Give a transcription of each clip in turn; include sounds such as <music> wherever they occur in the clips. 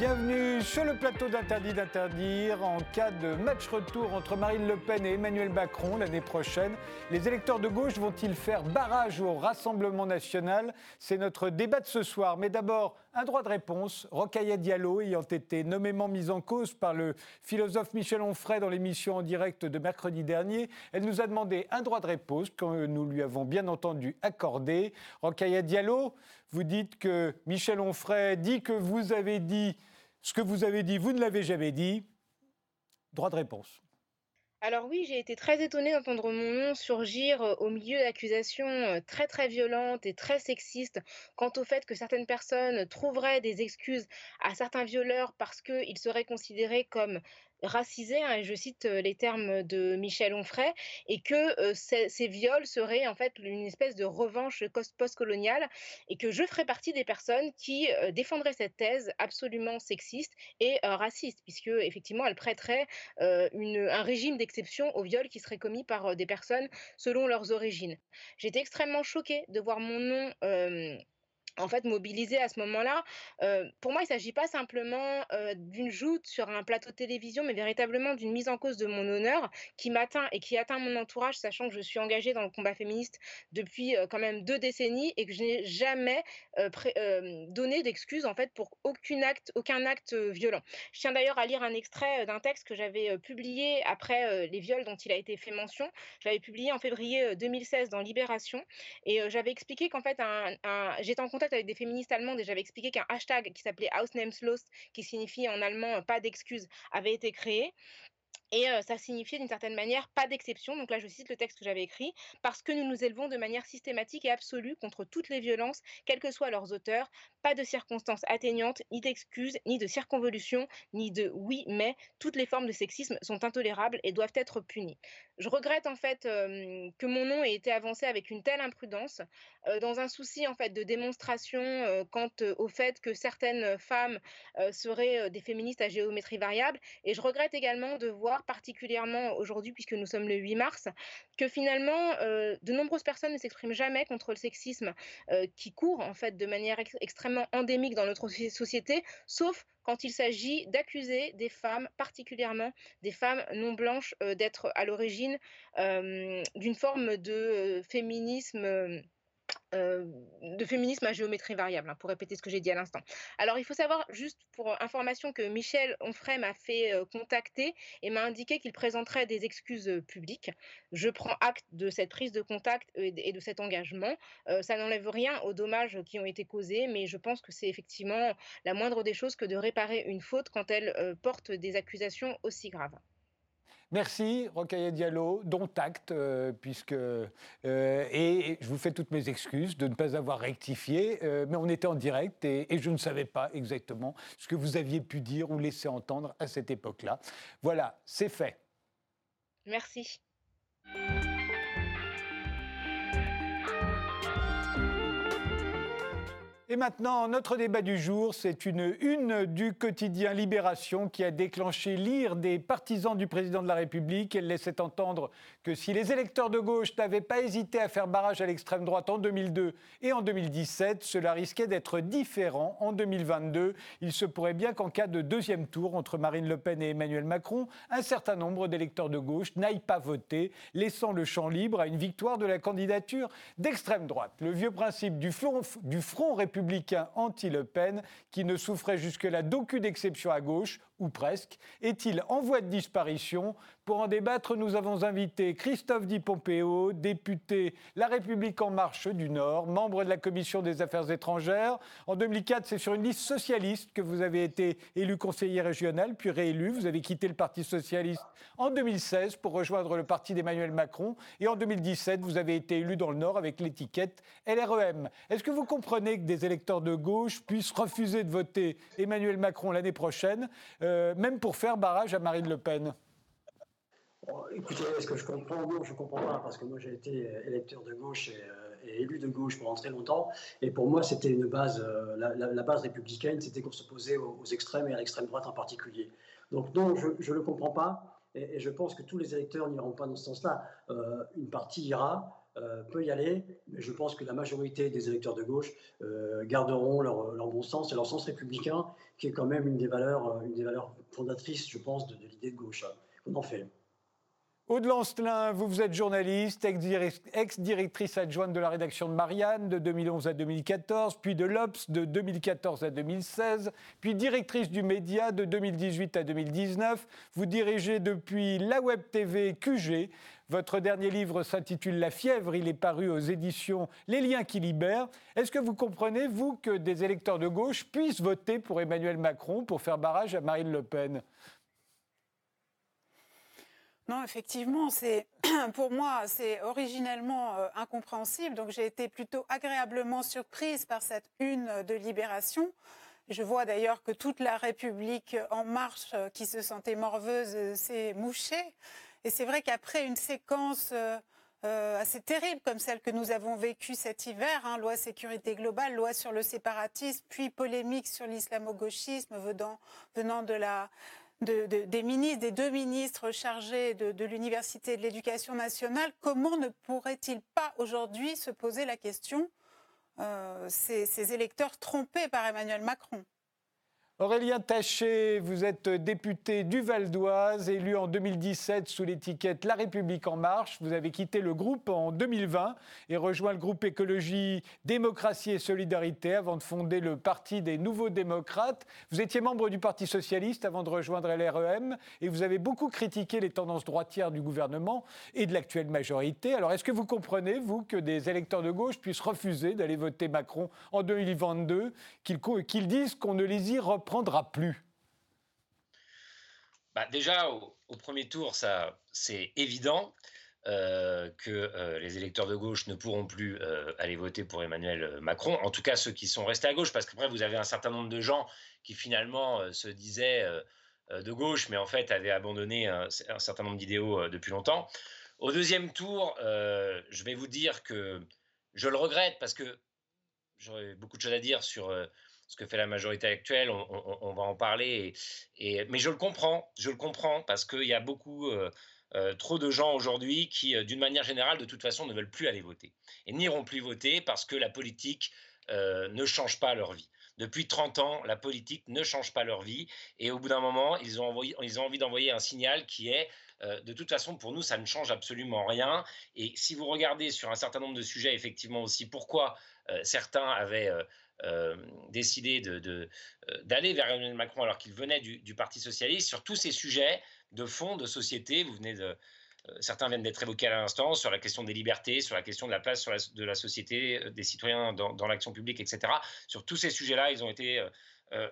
Bienvenue sur le plateau d'Interdit d'interdire. En cas de match retour entre Marine Le Pen et Emmanuel Macron l'année prochaine, les électeurs de gauche vont-ils faire barrage au Rassemblement national? C'est notre débat de ce soir. Mais d'abord, un droit de réponse. Rokhaya Diallo ayant été nommément mise en cause par le philosophe Michel Onfray dans l'émission en direct de mercredi dernier, elle nous a demandé un droit de réponse que nous lui avons bien entendu accordé. Rokhaya Diallo, vous dites que Michel Onfray dit que vous avez dit ce que vous avez dit, vous ne l'avez jamais dit. Droit de réponse. Alors oui, j'ai été très étonnée d'entendre mon nom surgir au milieu d'accusations très très violentes et très sexistes quant au fait que certaines personnes trouveraient des excuses à certains violeurs parce qu'ils seraient considérés comme racisé, hein, et je cite les termes de Michel Onfray, et que ces, viols seraient en fait une espèce de revanche post-coloniale, et que je ferais partie des personnes qui défendraient cette thèse absolument sexiste et raciste, puisque effectivement elle prêterait un régime d'exception aux viols qui seraient commis par des personnes selon leurs origines. J'étais extrêmement choquée de voir mon nom en fait mobilisé à ce moment-là. pour moi, il ne s'agit pas simplement d'une joute sur un plateau de télévision, mais véritablement d'une mise en cause de mon honneur qui m'atteint et qui atteint mon entourage, sachant que je suis engagée dans le combat féministe depuis quand même deux décennies et que je n'ai jamais donné d'excuses en fait pour aucun acte, aucun acte violent. Je tiens d'ailleurs à lire un extrait d'un texte que j'avais publié après les viols dont il a été fait mention. Je l'avais publié en février 2016 dans Libération et j'avais expliqué qu'en fait j'étais en avec des féministes allemandes et j'avais expliqué qu'un hashtag qui s'appelait Ausnahmslos, qui signifie en allemand pas d'excuses, avait été créé. Et ça signifiait d'une certaine manière pas d'exception. Donc là, je cite le texte que j'avais écrit, parce que nous nous élevons de manière systématique et absolue contre toutes les violences, quels que soient leurs auteurs, pas de circonstances atteignantes, ni d'excuses, ni de circonvolutions, ni de oui, mais toutes les formes de sexisme sont intolérables et doivent être punies. Je regrette en fait que mon nom ait été avancé avec une telle imprudence, dans un souci en fait de démonstration quant au fait que certaines femmes seraient des féministes à géométrie variable. Et je regrette également de voir particulièrement aujourd'hui, puisque nous sommes le 8 mars, que finalement, euh, de nombreuses personnes ne s'expriment jamais contre le sexisme euh, qui court en fait de manière extrêmement endémique dans notre société, sauf quand il s'agit d'accuser des femmes, particulièrement des femmes non blanches, euh, d'être à l'origine d'une forme de féminisme euh, de féminisme à géométrie variable, hein, pour répéter ce que j'ai dit à l'instant. Alors, il faut savoir, juste pour information, que Michel Onfray m'a fait euh, contacter et m'a indiqué qu'il présenterait des excuses euh, publiques. Je prends acte de cette prise de contact et de cet engagement. ça n'enlève rien aux dommages qui ont été causés, mais je pense que c'est effectivement la moindre des choses que de réparer une faute quand elle porte des accusations aussi graves. Merci, Rocaille Diallo, dont acte, euh, puisque. Euh, et, je vous fais toutes mes excuses de ne pas avoir rectifié, euh, mais on était en direct et, et, je ne savais pas exactement ce que vous aviez pu dire ou laisser entendre à cette époque-là. Voilà, c'est fait. Merci. Et maintenant, notre débat du jour, c'est une une du quotidien Libération qui a déclenché l'ire des partisans du président de la République. Elle laissait entendre que si les électeurs de gauche n'avaient pas hésité à faire barrage à l'extrême droite en 2002 et en 2017, cela risquait d'être différent en 2022. Il se pourrait bien qu'en cas de deuxième tour entre Marine Le Pen et Emmanuel Macron, un certain nombre d'électeurs de gauche n'aillent pas voter, laissant le champ libre à une victoire de la candidature d'extrême droite. Le vieux principe du front, du front républicain anti-Le Pen, qui ne souffrait jusque-là d'aucune exception à gauche, ou presque, est-il en voie de disparition Pour en débattre, nous avons invité Christophe Di Pompeo, député La République en marche du Nord, membre de la Commission des Affaires étrangères. En 2004, c'est sur une liste socialiste que vous avez été élu conseiller régional, puis réélu. Vous avez quitté le Parti socialiste en 2016 pour rejoindre le parti d'Emmanuel Macron. Et en 2017, vous avez été élu dans le Nord avec l'étiquette LREM. Est-ce que vous comprenez que des électeurs de gauche puissent refuser de voter Emmanuel Macron l'année prochaine? Euh, même pour faire barrage à Marine Le Pen Écoutez, est-ce que je comprends Non, je ne comprends pas, parce que moi j'ai été électeur de gauche et, euh, élu de gauche pendant très longtemps. Et pour moi, c'était une base, euh, la, base républicaine, c'était qu'on s'opposait aux, aux, extrêmes et à l'extrême droite en particulier. Donc non, je ne le comprends pas. Et, je pense que tous les électeurs n'iront pas dans ce sens-là. une partie ira, peut y aller, mais je pense que la majorité des électeurs de gauche garderont leur, bon sens et leur sens républicain, qui est quand même une des valeurs, une des valeurs fondatrices, je pense, de, l'idée de gauche qu'on en fait? Aude Lancelin, vous, vous êtes journaliste, ex-directrice adjointe de la rédaction de Marianne de 2011 à 2014, puis de l'Obs de 2014 à 2016, puis directrice du média de 2018 à 2019. Vous dirigez depuis la web TV QG. Votre dernier livre s'intitule La fièvre. Il est paru aux éditions Les liens qui libèrent. Est-ce que vous comprenez, vous, que des électeurs de gauche puissent voter pour Emmanuel Macron pour faire barrage à Marine Le Pen? Non, effectivement, c'est <clears throat> pour moi, c'est originellement euh, incompréhensible. Donc j'ai été plutôt agréablement surprise par cette une de Libération. Je vois d'ailleurs que toute la République en marche, euh, qui se sentait morveuse, euh, s'est mouchée. Et c'est vrai qu'après une séquence assez terrible comme celle que nous avons vécue cet hiver, hein, loi sécurité globale, loi sur le séparatisme, puis polémique sur l'islamo-gauchisme venant, venant de la des ministres, des deux ministres chargés de, l'université et de l'éducation nationale, comment ne pourrait-il pas aujourd'hui se poser la question euh, ces électeurs trompés par Emmanuel Macron? Aurélien Taché, vous êtes député du Val d'Oise, élu en 2017 sous l'étiquette La République en marche. Vous avez quitté le groupe en 2020 et rejoint le groupe Écologie, Démocratie et Solidarité avant de fonder le Parti des Nouveaux Démocrates. Vous étiez membre du Parti Socialiste avant de rejoindre LREM et vous avez beaucoup critiqué les tendances droitières du gouvernement et de l'actuelle majorité. Alors est-ce que vous comprenez, vous, que des électeurs de gauche puissent refuser d'aller voter Macron en 2022, qu'ils disent qu'on ne les y reprend prendra plus bah Déjà, au, premier tour, ça, c'est évident. Euh, que euh, les électeurs de gauche ne pourront plus euh, aller voter pour Emmanuel Macron, en tout cas ceux qui sont restés à gauche, parce qu'après vous avez un certain nombre de gens qui finalement se disaient de gauche, mais en fait avaient abandonné un, un certain nombre d'idéaux depuis longtemps. Au deuxième tour, je vais vous dire que je le regrette parce que j'aurais beaucoup de choses à dire sur ce que fait la majorité actuelle, on, va en parler. Mais je le comprends, je le comprends parce qu'il y a beaucoup, euh, euh, trop de gens aujourd'hui qui, euh, d'une manière générale, de toute façon, ne veulent plus aller voter et n'iront plus voter parce que la politique ne change pas leur vie. Depuis 30 ans, la politique ne change pas leur vie et au bout d'un moment, ils ont envie d'envoyer un signal qui est de toute façon, pour nous, ça ne change absolument rien. Et si vous regardez sur un certain nombre de sujets, effectivement aussi, pourquoi certains avaient euh, décidé d'aller euh, vers Emmanuel Macron alors qu'il venait du, Parti socialiste sur tous ces sujets de fond, de société. Euh, certains viennent d'être évoqués à l'instant sur la question des libertés, sur la question de la place de la société, des citoyens dans, l'action publique, etc. Sur tous ces sujets-là, ils ont été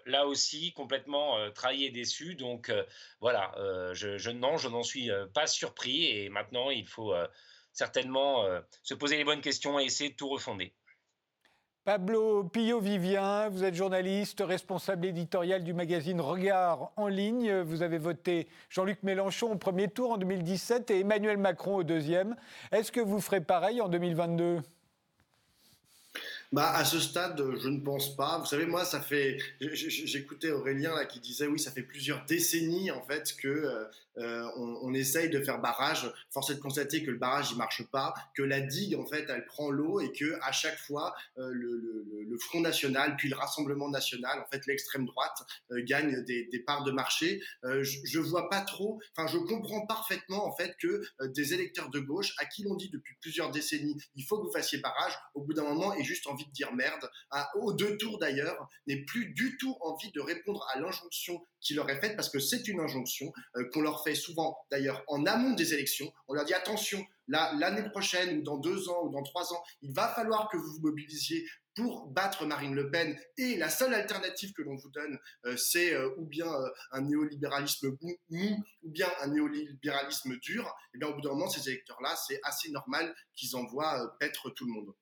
là aussi complètement trahis et déçus. Donc voilà, non, je n'en suis pas surpris et maintenant il faut certainement se poser les bonnes questions et essayer de tout refonder. Pablo Pillot-Vivien, vous êtes journaliste, responsable éditorial du magazine Regard en ligne. Vous avez voté Jean-Luc Mélenchon au premier tour en 2017 et Emmanuel Macron au deuxième. Est-ce que vous ferez pareil en 2022 bah, à ce stade, je ne pense pas. Vous savez, moi, ça fait. J'écoutais Aurélien là qui disait oui, ça fait plusieurs décennies en fait que euh, euh, on, essaye de faire barrage. Force est de constater que le barrage il marche pas, que la digue en fait elle prend l'eau et que à chaque fois euh, le, Front National puis le Rassemblement National, en fait l'extrême droite gagne des, parts de marché. je, je vois pas trop. Enfin, je comprends parfaitement en fait que des électeurs de gauche à qui l'on dit depuis plusieurs décennies il faut que vous fassiez barrage, au bout d'un moment est juste en de dire merde, à, aux deux tours d'ailleurs, n'est plus du tout envie de répondre à l'injonction qui leur est faite, parce que c'est une injonction euh, qu'on leur fait souvent d'ailleurs en amont des élections. On leur dit attention, l'année prochaine ou dans deux ans ou dans trois ans, il va falloir que vous vous mobilisiez pour battre Marine Le Pen. Et la seule alternative que l'on vous donne, euh, c'est euh, ou bien un néolibéralisme mou, ou bien un néolibéralisme dur. Et eh bien au bout d'un moment, ces électeurs-là, c'est assez normal qu'ils envoient paître tout le monde.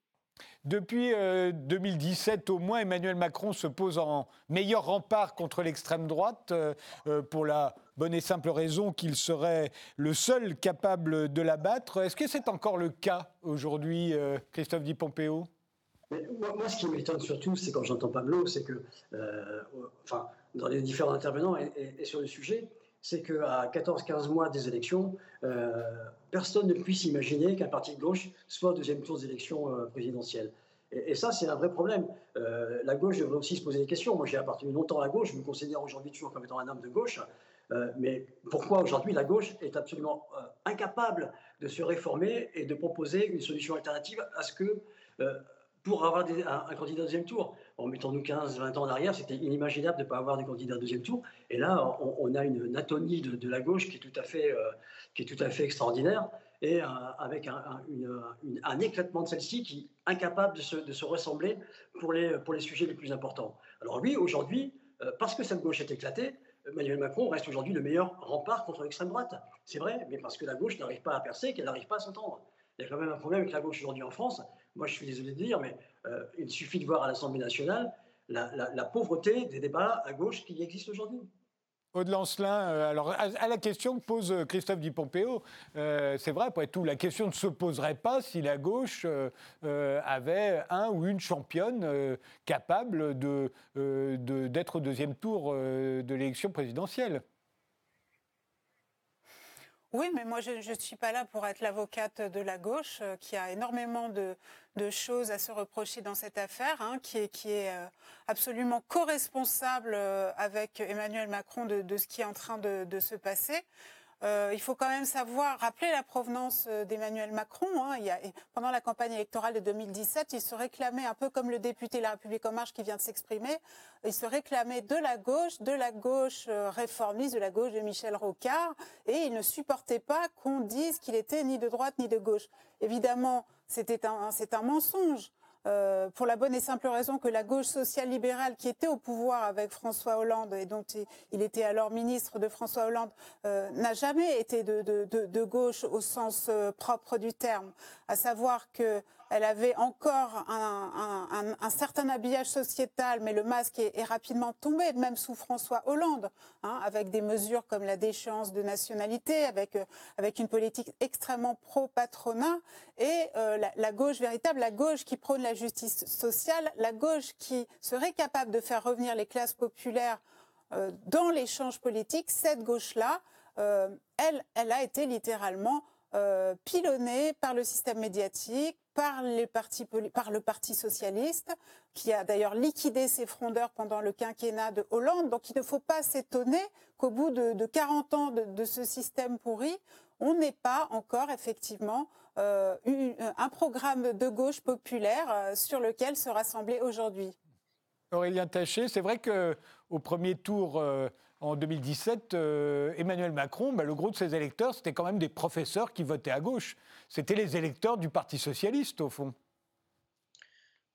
Depuis 2017, euh, au moins, Emmanuel Macron se pose en meilleur rempart contre l'extrême droite, euh, euh, pour la bonne et simple raison qu'il serait le seul capable de la battre. Est-ce que c'est encore le cas aujourd'hui, Christophe Di Pompeo? Moi, ce qui m'étonne surtout, c'est quand j'entends Pablo, c'est que, enfin, dans les différents intervenants et, sur le sujet, c'est qu'à 14-15 mois des élections, personne ne puisse imaginer qu'un parti de gauche soit au deuxième tour des élections présidentielles. Et, ça, c'est un vrai problème. la gauche devrait aussi se poser des questions. Moi, j'ai appartenu longtemps à la gauche, je me considère aujourd'hui toujours comme étant un homme de gauche. mais pourquoi aujourd'hui la gauche est absolument incapable de se réformer et de proposer une solution alternative à ce pour avoir un, candidat deuxième tour? En mettons-nous 15, 20 ans en arrière, c'était inimaginable de ne pas avoir de candidat deuxième tour. Et là, on, a une, atonie de, la gauche qui est tout à fait, euh, qui est tout à fait extraordinaire et euh, avec un, un, éclatement de celle-ci qui est incapable de se, de se, ressembler pour les, pour les sujets les plus importants. Alors oui, aujourd'hui, euh, parce que cette gauche est éclatée, Emmanuel Macron reste aujourd'hui le meilleur rempart contre l'extrême droite. C'est vrai, mais parce que la gauche n'arrive pas à percer, qu'elle n'arrive pas à s'entendre. Il y a quand même un problème avec la gauche aujourd'hui en France. Moi, je suis désolé de dire, mais euh, il suffit de voir à l'Assemblée nationale la, pauvreté des débats à gauche qui existent aujourd'hui. Aude Lancelin, euh, alors à, la question que pose euh, Christophe Di-Pompeo, c'est vrai, après tout, la question ne se poserait pas si la gauche avait un ou une championne capable d'être de, de, au deuxième tour de l'élection présidentielle. Oui, mais moi, je ne suis pas là pour être l'avocate de la gauche, euh, qui a énormément de, choses à se reprocher dans cette affaire, hein, qui est, euh, absolument co-responsable euh, avec Emmanuel Macron de, ce qui est en train de se passer. Euh, il faut quand même savoir rappeler la provenance euh, d'Emmanuel Macron. Hein. Pendant la campagne électorale de 2017, il se réclamait un peu comme le député La République en Marche qui vient de s'exprimer. Il se réclamait de la gauche, de la gauche euh, réformiste, de la gauche de Michel Rocard, et il ne supportait pas qu'on dise qu'il était ni de droite ni de gauche. Évidemment, c'était c'est un mensonge. Euh, pour la bonne et simple raison que la gauche sociale libérale qui était au pouvoir avec François Hollande et dont il était alors ministre de François Hollande euh, n'a jamais été de, de, gauche au sens euh, propre du terme, à savoir que elle avait encore un, certain habillage sociétal, mais le masque est, rapidement tombé, même sous François Hollande, hein, avec des mesures comme la déchéance de nationalité, avec, euh, une politique extrêmement pro-patronat, et euh, la, gauche véritable, la gauche qui prône la justice sociale, la gauche qui serait capable de faire revenir les classes populaires euh, dans l'échange politique, cette gauche-là, elle, a été littéralement pilonnée par le système médiatique, par, le Parti socialiste, qui a d'ailleurs liquidé ses frondeurs pendant le quinquennat de Hollande. Donc il ne faut pas s'étonner qu'au bout de, de, 40 ans de, ce système pourri, on n'ait pas encore effectivement euh, un programme de gauche populaire euh, sur lequel se rassembler aujourd'hui. Aurélien Taché, c'est vrai qu'au premier tour euh, en 2017, euh, Emmanuel Macron, bah, le gros de ses électeurs, c'était quand même des professeurs qui votaient à gauche. C'était les électeurs du Parti socialiste, au fond.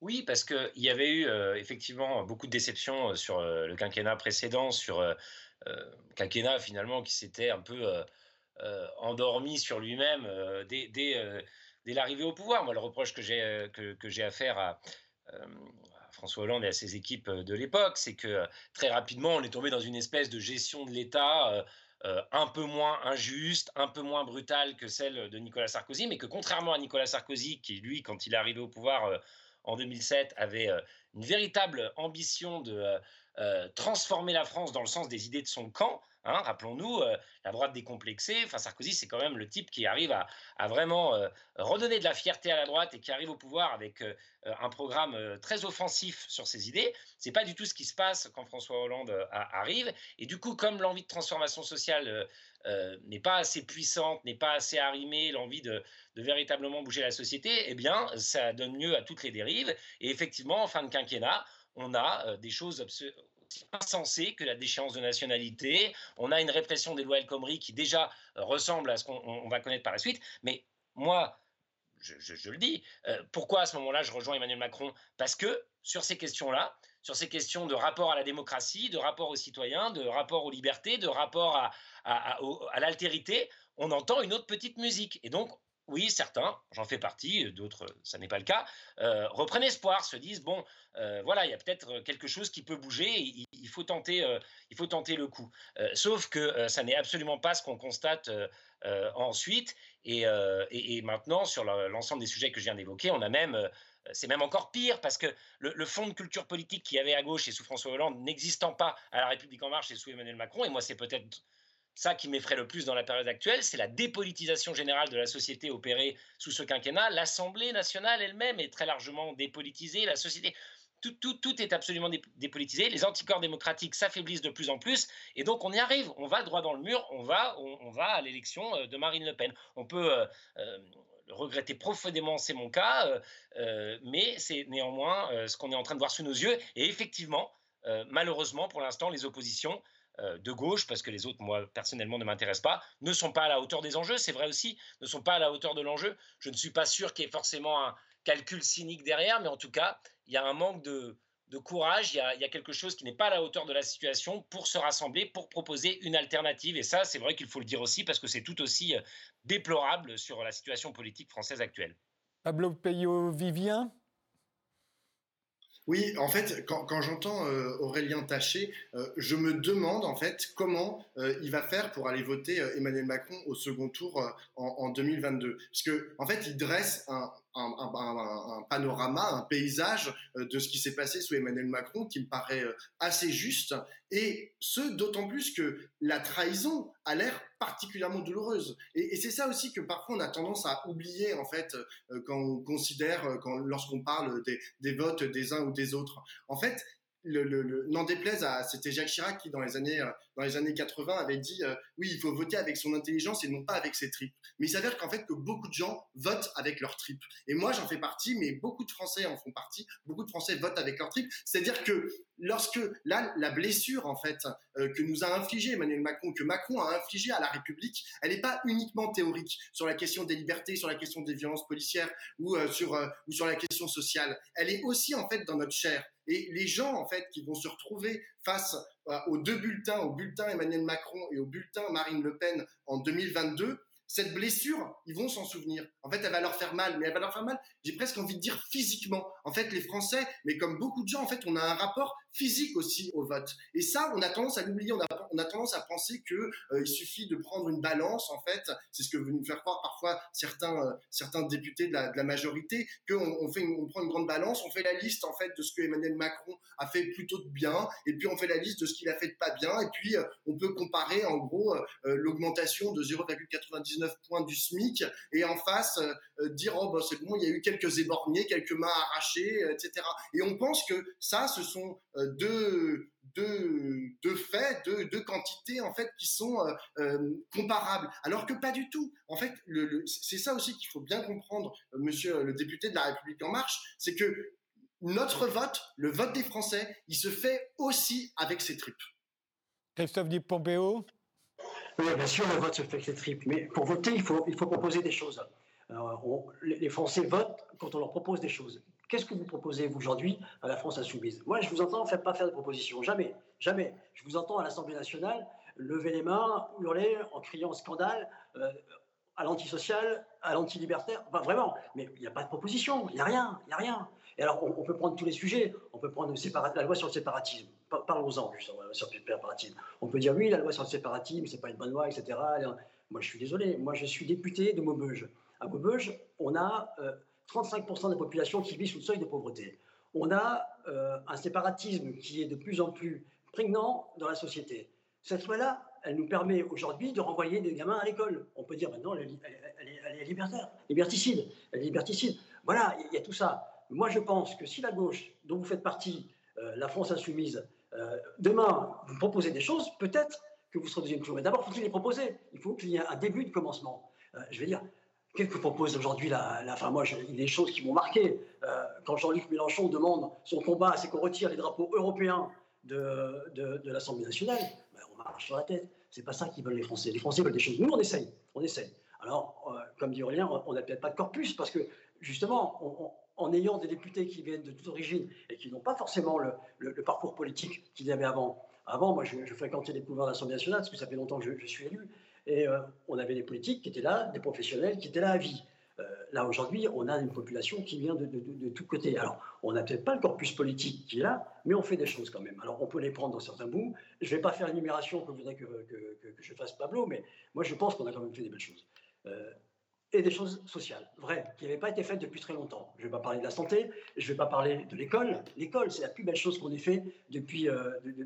Oui, parce qu'il y avait eu euh, effectivement beaucoup de déceptions euh, sur le quinquennat précédent, sur quinquennat finalement qui s'était un peu endormi sur lui-même dès, l'arrivée au pouvoir. Moi, le reproche que j'ai à faire à, François Hollande et à ses équipes euh, de l'époque, c'est que euh, très rapidement, on est tombé dans une espèce de gestion de l'État euh, un peu moins injuste, un peu moins brutale que celle de Nicolas Sarkozy, mais que contrairement à Nicolas Sarkozy, qui lui, quand il est arrivé au pouvoir en 2007, avait une véritable ambition de transformer la France dans le sens des idées de son camp, Hein, rappelons-nous, euh, la droite décomplexée, enfin Sarkozy, c'est quand même le type qui arrive à, vraiment euh, redonner de la fierté à la droite et qui arrive au pouvoir avec euh, un programme très offensif sur ses idées. C'est pas du tout ce qui se passe quand François Hollande arrive. Et du coup, comme l'envie de transformation sociale n'est pas assez puissante, n'est pas assez arrimée, l'envie de, de, véritablement bouger la société, eh bien, ça donne lieu à toutes les dérives. Et effectivement, en fin de quinquennat, on a des choses insensé que la déchéance de nationalité. On a une répression des lois El Khomri qui déjà euh, ressemble à ce qu'on va connaître par la suite. Mais moi, je, le dis, euh, pourquoi à ce moment-là je rejoins Emmanuel Macron? Parce que sur ces questions-là, sur ces questions de rapport à la démocratie, de rapport aux citoyens, de rapport aux libertés, de rapport à, à, l'altérité, on entend une autre petite musique. Et donc, oui, certains, j'en fais partie, d'autres, ça n'est pas le cas, euh, reprennent espoir, se disent bon, euh, voilà, il y a peut-être quelque chose qui peut bouger, il, faut tenter, euh, il faut tenter le coup. sauf que ça n'est absolument pas ce qu'on constate ensuite. Et, maintenant, sur l'ensemble des sujets que je viens d'évoquer, on a même c'est même encore pire parce que le, le, fonds de culture politique qu'il y avait à gauche et sous François Hollande n'existant pas à la République en marche et sous Emmanuel Macron, et moi c'est peut-être ça qui m'effraie le plus dans la période actuelle, c'est la dépolitisation générale de la société opérée sous ce quinquennat. L'Assemblée nationale elle-même est très largement dépolitisée, la société... Tout, tout, est absolument dépolitisé. Les anticorps démocratiques s'affaiblissent de plus en plus. Et donc, on y arrive. On va droit dans le mur. On va, on, va à l'élection euh, de Marine Le Pen. On peut euh, euh, regretter profondément, c'est mon cas. mais c'est néanmoins ce qu'on est en train de voir sous nos yeux. Et effectivement, malheureusement, pour l'instant, les oppositions euh, de gauche, parce que les autres, moi, personnellement, ne m'intéressent pas, ne sont pas à la hauteur des enjeux. C'est vrai aussi, ne sont pas à la hauteur de l'enjeu. Je ne suis pas sûr qu'il y ait forcément un calcul cynique derrière, mais en tout cas, il y a un manque de, courage, il y, a, quelque chose qui n'est pas à la hauteur de la situation pour se rassembler, pour proposer une alternative. Et ça, c'est vrai qu'il faut le dire aussi, parce que c'est tout aussi euh, déplorable sur la situation politique française actuelle. Pablo Peyo-Vivien? Oui, en fait, quand, j'entends euh, Aurélien Taché, euh, je me demande en fait comment euh, il va faire pour aller voter Emmanuel Macron au second tour en, en, 2022. Parce que en fait, il dresse un, un, panorama, un paysage euh, de ce qui s'est passé sous Emmanuel Macron qui me paraît euh, assez juste, et ce d'autant plus que la trahison a l'air particulièrement douloureuse. Et, c'est ça aussi que parfois on a tendance à oublier en fait euh, quand on considère, quand lorsqu'on parle des, des votes des uns ou des autres. En fait, le, n'en déplaise à, c'était Jacques Chirac qui dans les années euh, dans les années 80 avait dit euh, oui il faut voter avec son intelligence et non pas avec ses tripes. Mais il s'avère qu'en fait que beaucoup de gens votent avec leurs tripes. Et moi j'en fais partie, mais beaucoup de Français en font partie. Beaucoup de Français votent avec leurs tripes. C'est-à-dire que lorsque là la blessure en fait euh, que nous a infligé Emmanuel Macron, que Macron a infligé à la République, elle n'est pas uniquement théorique sur la question des libertés, sur la question des violences policières ou sur ou sur la question sociale. Elle est aussi en fait dans notre chair. Et les gens, en fait, qui vont se retrouver face euh, aux deux bulletins, au bulletin Emmanuel Macron et au bulletin Marine Le Pen en 2022, cette blessure, ils vont s'en souvenir. En fait, elle va leur faire mal, mais elle va leur faire mal, j'ai presque envie de dire physiquement. En fait, les Français, mais comme beaucoup de gens, en fait, on a un rapport physique aussi au vote. Et ça, on a tendance à l'oublier. On a, tendance à penser que euh, il suffit de prendre une balance. En fait, c'est ce que veulent nous faire croire parfois certains euh, certains députés de la, majorité, qu'on on fait, on prend une grande balance, on fait la liste en fait de ce que Emmanuel Macron a fait plutôt de bien, et puis on fait la liste de ce qu'il a fait de pas bien, et puis euh, on peut comparer en gros l'augmentation de 0,99 points du SMIC, et en face dire oh bah, c'est bon, il y a eu quelques éborgnés, quelques mains arrachées, etc. Et on pense que ça, ce sont deux, deux, faits, deux, quantités en fait qui sont euh, euh, comparables, alors que pas du tout. En fait, c'est ça aussi qu'il faut bien comprendre, euh, Monsieur le député de la République en marche, c'est que notre vote, le vote des Français, il se fait aussi avec ses tripes. Christophe Di-Pompeo Oui, bien sûr, le vote se fait avec ses tripes, mais pour voter, il faut, il faut proposer des choses. les Français votent quand on leur propose des choses. Qu'est-ce que vous proposez, vous, aujourd'hui, à la France insoumise? Moi, je vous entends faire, pas faire de propositions. Jamais. Jamais. Je vous entends à l'Assemblée nationale lever les mains, hurler en criant scandale euh, à l'antisocial, à l'antilibertaire. Enfin, vraiment. Mais il n'y a pas de proposition. Il n'y a rien. Il n'y a rien. Et alors, on, peut prendre tous les sujets. On peut prendre la loi sur le séparatisme. Parlons-en, sur le séparatisme. On peut dire, oui, la loi sur le séparatisme, c'est pas une bonne loi, etc. Moi, je suis désolé. Moi, je suis député de Maubeuge. À Maubeuge, on a. Euh, 35% de la population qui vit sous le seuil de pauvreté. On a euh, un séparatisme qui est de plus en plus prégnant dans la société. Cette loi-là, elle nous permet aujourd'hui de renvoyer des gamins à l'école. On peut dire maintenant, elle, est, libertaire, liberticide, elle liberticide. Voilà, il y a tout ça. Moi, je pense que si la gauche, dont vous faites partie, euh, la France insoumise, euh, demain, vous proposez des choses, peut-être que vous serez deuxième tour. Mais d'abord, il faut les proposer. Il faut qu'il y ait un début de commencement. je vais dire, Qu'est-ce que propose aujourd'hui la, la, Enfin, moi, il y a des choses qui m'ont marqué. Euh, quand Jean-Luc Mélenchon demande son combat, c'est qu'on retire les drapeaux européens de, de, l'Assemblée nationale, ben, on marche sur la tête. C'est pas ça qu'ils veulent les Français. Les Français veulent des choses. Nous, on essaye. On essaye. Alors, euh, comme dit Aurélien, on n'a peut-être pas de corpus parce que, justement, en ayant des députés qui viennent de toute origine et qui n'ont pas forcément le, le, parcours politique qu'ils avaient avant. Avant, moi, je, fréquentais les pouvoirs de l'Assemblée nationale parce que ça fait longtemps que je, je suis élu. Et euh, on avait des politiques qui étaient là, des professionnels qui étaient là à vie. Euh, là, aujourd'hui, on a une population qui vient de, de, tous côtés. Alors, on n'a peut-être pas le corpus politique qui est là, mais on fait des choses quand même. Alors, on peut les prendre dans certains bouts. Je ne vais pas faire l'énumération que voudrait que, que, je fasse Pablo, mais moi, je pense qu'on a quand même fait des belles choses. Euh, et des choses sociales, vraies, qui n'avaient pas été faites depuis très longtemps. Je ne vais pas parler de la santé, je ne vais pas parler de l'école. L'école, c'est la plus belle chose qu'on ait fait depuis,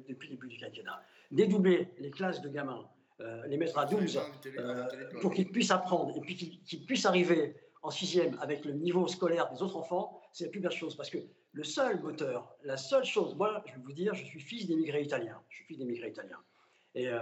depuis le début du quinquennat. Dédoubler les classes de gamins les mettre à 12 pour qu'ils puissent apprendre et puis qu'ils puissent arriver en sixième avec le niveau scolaire des autres enfants, c'est la plus belle chose. Parce que le seul moteur, la seule chose, moi, je vais vous dire, je suis fils d'émigrés italiens. Je suis fils d'émigrés italiens. Et euh,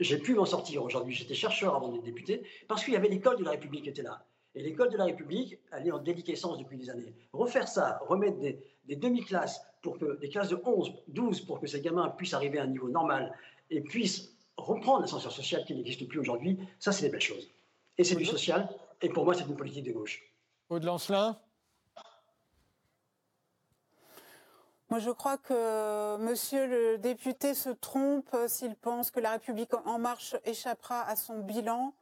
j'ai pu m'en sortir aujourd'hui. J'étais chercheur avant d'être député parce qu'il y avait l'école de la République qui était là. Et l'école de la République, elle est en déliquescence depuis des années. Refaire ça, remettre des, demi-classes pour que des classes de 11, 12 pour que ces gamins puissent arriver à un niveau normal et puissent reprendre l'ascenseur social qui n'existe plus aujourd'hui, ça c'est des belles choses. Et c'est du social, et pour moi, c'est une politique de gauche. Aude Lancelin Moi, je crois que monsieur le député se trompe s'il pense que la République en marche échappera à son bilan,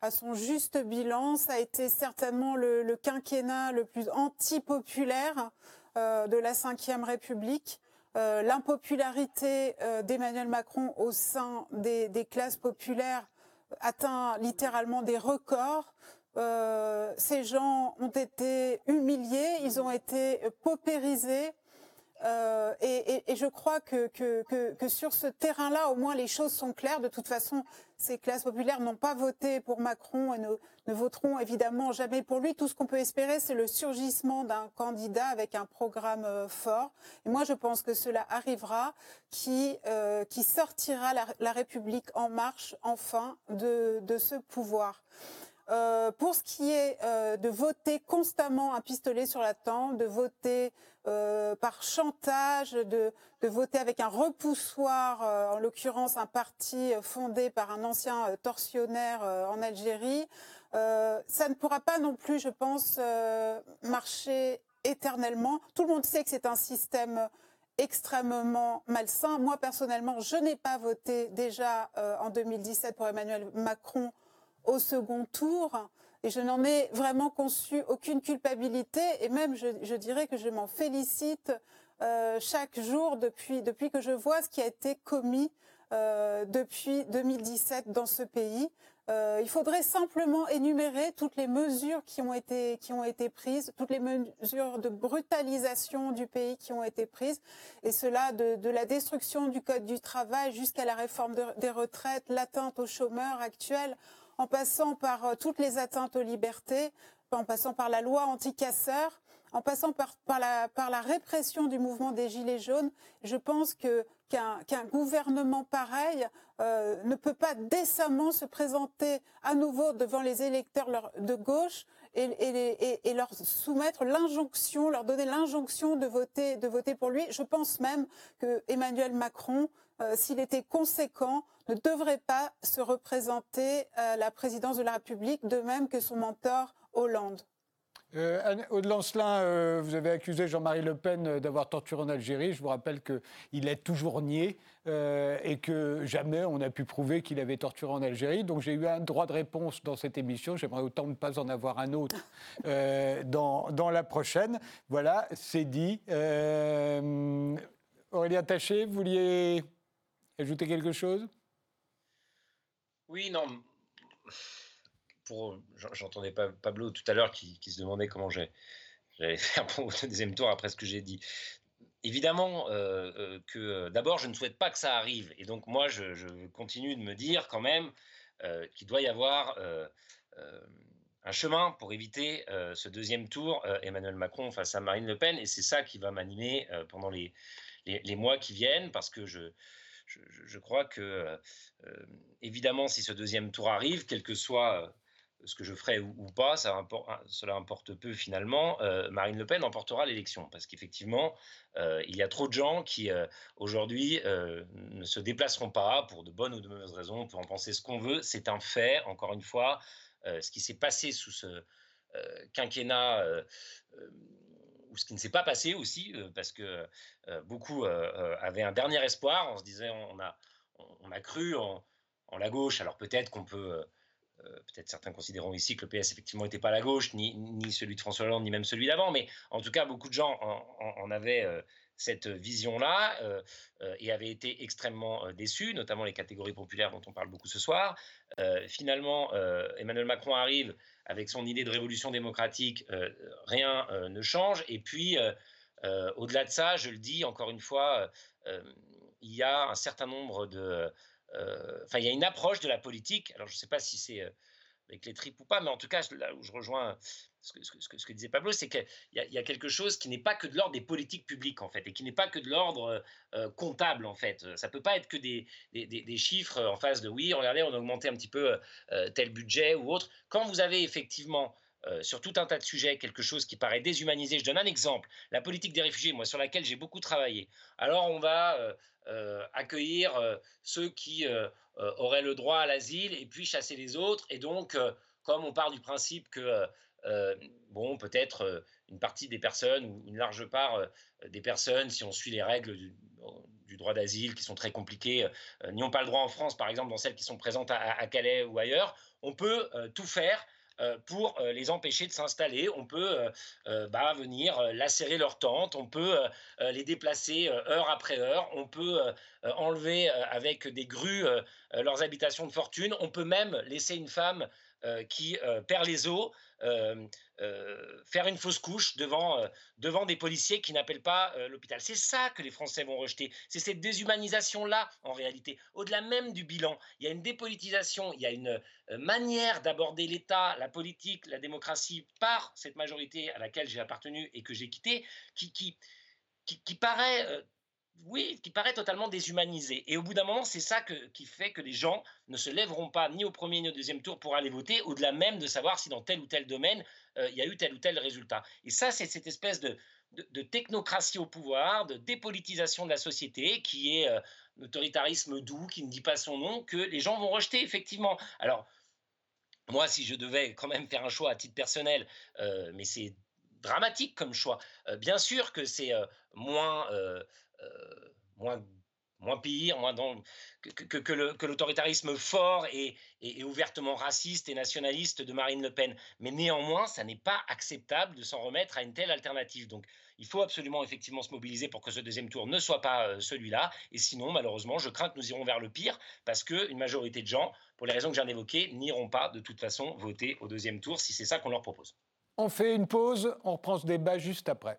à son juste bilan. Ça a été certainement le, quinquennat le plus antipopulaire euh, de la Ve République. Euh, l'impopularité euh, d'Emmanuel Macron au sein des, classes populaires atteint littéralement des records. Euh, ces gens ont été humiliés, ils ont été paupérisés. Euh, et, je crois que, que, sur ce terrain-là, au moins, les choses sont claires. De toute façon, ces classes populaires n'ont pas voté pour Macron et ne, voteront évidemment jamais pour lui. Tout ce qu'on peut espérer, c'est le surgissement d'un candidat avec un programme euh, fort. Et moi, je pense que cela arrivera, qui, qui sortira la, République en marche, enfin, de, de ce pouvoir. Euh, pour ce qui est euh, de voter constamment un pistolet sur la tempe, de voter euh, par chantage, de, de, voter avec un repoussoir, en l'occurrence un parti fondé par un ancien tortionnaire en Algérie, ça ne pourra pas non plus, je pense, marcher éternellement. Tout le monde sait que c'est un système extrêmement malsain. Moi, personnellement, je n'ai pas voté déjà en 2017 pour Emmanuel Macron au second tour. Et je n'en ai vraiment conçu aucune culpabilité. Et même, je, dirais que je m'en félicite euh, chaque jour depuis, que je vois ce qui a été commis euh, depuis 2017 dans ce pays. Euh, il faudrait simplement énumérer toutes les mesures qui ont été qui ont été prises, toutes les mesures de brutalisation du pays qui ont été prises, et cela de, de la destruction du code du travail jusqu'à la réforme des retraites, l'atteinte aux chômeurs actuels en passant par euh, toutes les atteintes aux libertés, en passant par la loi anti-casseurs, en passant par, la, répression du mouvement des Gilets jaunes, je pense qu'un gouvernement pareil euh, ne peut pas décemment se présenter à nouveau devant les électeurs de gauche et leur soumettre l'injonction, leur donner l'injonction de voter, de voter pour lui. Je pense même que Emmanuel Macron, euh, s'il était conséquent, ne devrait pas se représenter à la présidence de la République, de même que son mentor Hollande. Euh, Aude Lancelin, euh, vous avez accusé Jean-Marie Le Pen euh, d'avoir torturé en Algérie. Je vous rappelle qu'il est toujours nié et que jamais on a pu prouver qu'il avait torturé en Algérie. Donc j'ai eu un droit de réponse dans cette émission. J'aimerais autant ne pas en avoir un autre <laughs> dans, dans, la prochaine. Voilà, c'est dit. Aurélien Taché, vous vouliez ajouter quelque chose? Oui, non j'entendais Pablo tout à l'heure qui, se demandait comment j'allais <laughs> faire pour le deuxième tour après ce que j'ai dit. Évidemment euh, euh, que euh, d'abord, je ne souhaite pas que ça arrive. Et donc, moi, je, continue de me dire quand même qu'il doit y avoir un chemin pour éviter ce deuxième tour, Emmanuel Macron face à Marine Le Pen. Et c'est ça qui va m'animer pendant les, les, mois qui viennent, parce que je, je, crois que, évidemment, si ce deuxième tour arrive, quel que soit ce que je ferai ou, pas, cela importe peu finalement, euh, Marine Le Pen emportera l'élection. Parce qu'effectivement, euh, il y a trop de gens qui, euh, aujourd'hui, ne se déplaceront pas pour de bonnes ou de mauvaises raisons, on peut en penser ce qu'on veut. C'est un fait, encore une fois, ce qui s'est passé sous ce quinquennat ou ce qui ne s'est pas passé aussi, parce que beaucoup avaient un dernier espoir, on se disait on a, on a cru en, la gauche, alors peut-être qu'on peut euh, peut-être certains considéreront ici que le PS effectivement n'était pas la gauche, ni, ni, celui de François Hollande, ni même celui d'avant, mais en tout cas, beaucoup de gens en, avaient euh, cette vision-là et avaient été extrêmement déçus, notamment les catégories populaires dont on parle beaucoup ce soir. finalement, Emmanuel Macron arrive avec son idée de révolution démocratique, rien ne change. Et puis, au-delà de ça, je le dis encore une fois, il y a un certain nombre de enfin, il y a une approche de la politique. Alors, je ne sais pas si c'est avec les tripes ou pas, mais en tout cas, là où je rejoins ce que, disait Pablo, c'est qu'il y, a quelque chose qui n'est pas que de l'ordre des politiques publiques, en fait, et qui n'est pas que de l'ordre comptable, en fait. Ça ne peut pas être que des, des, chiffres en face de oui, regardez, on a augmenté un petit peu tel budget ou autre. Quand vous avez effectivement sur tout un tas de sujets, quelque chose qui paraît déshumanisé. Je donne un exemple, la politique des réfugiés, moi, sur laquelle j'ai beaucoup travaillé. Alors, on va accueillir ceux qui auraient le droit à l'asile et puis chasser les autres. Et donc, comme on part du principe que, bon, peut-être une partie des personnes ou une large part des personnes, si on suit les règles du, droit d'asile qui sont très compliquées, n'y ont pas le droit en France, par exemple, dans celles qui sont présentes à Calais ou ailleurs, on peut tout faire euh, pour euh, les empêcher de s'installer. On peut euh, bah, venir lacérer leur tente, on peut les déplacer heure après heure, on peut enlever avec des grues leurs habitations de fortune, on peut même laisser une femme qui perd les os euh, faire une fausse couche devant, euh, devant des policiers qui n'appellent pas euh, l'hôpital. C'est ça que les Français vont rejeter. C'est cette déshumanisation-là, en réalité. Au-delà même du bilan, il y a une dépolitisation, il y a une manière d'aborder l'État, la politique, la démocratie par cette majorité à laquelle j'ai appartenu et que j'ai quitté, qui, qui, qui, qui paraît oui, qui paraît totalement déshumanisé. Et au bout d'un moment, c'est ça qui fait que les gens ne se lèveront pas ni au premier ni au deuxième tour pour aller voter, au-delà même de savoir si dans tel ou tel domaine, euh, il y a eu tel ou tel résultat. Et ça, c'est cette espèce de, technocratie au pouvoir, de dépolitisation de la société, qui est euh, un autoritarisme doux, qui ne dit pas son nom, que les gens vont rejeter, effectivement. Alors, moi, si je devais quand même faire un choix à titre personnel, euh, mais c'est dramatique comme choix, bien sûr que c'est euh, moins moins pire, moins que, l'autoritarisme fort et, ouvertement raciste et nationaliste de Marine Le Pen. Mais néanmoins, ça n'est pas acceptable de s'en remettre à une telle alternative. Donc, il faut absolument effectivement se mobiliser pour que ce deuxième tour ne soit pas euh, celui-là. Et sinon, malheureusement, je crains que nous irons vers le pire parce qu'une majorité de gens, pour les raisons que j'ai évoquées, n'iront pas de toute façon voter au deuxième tour si c'est ça qu'on leur propose. On fait une pause, on reprend ce débat juste après.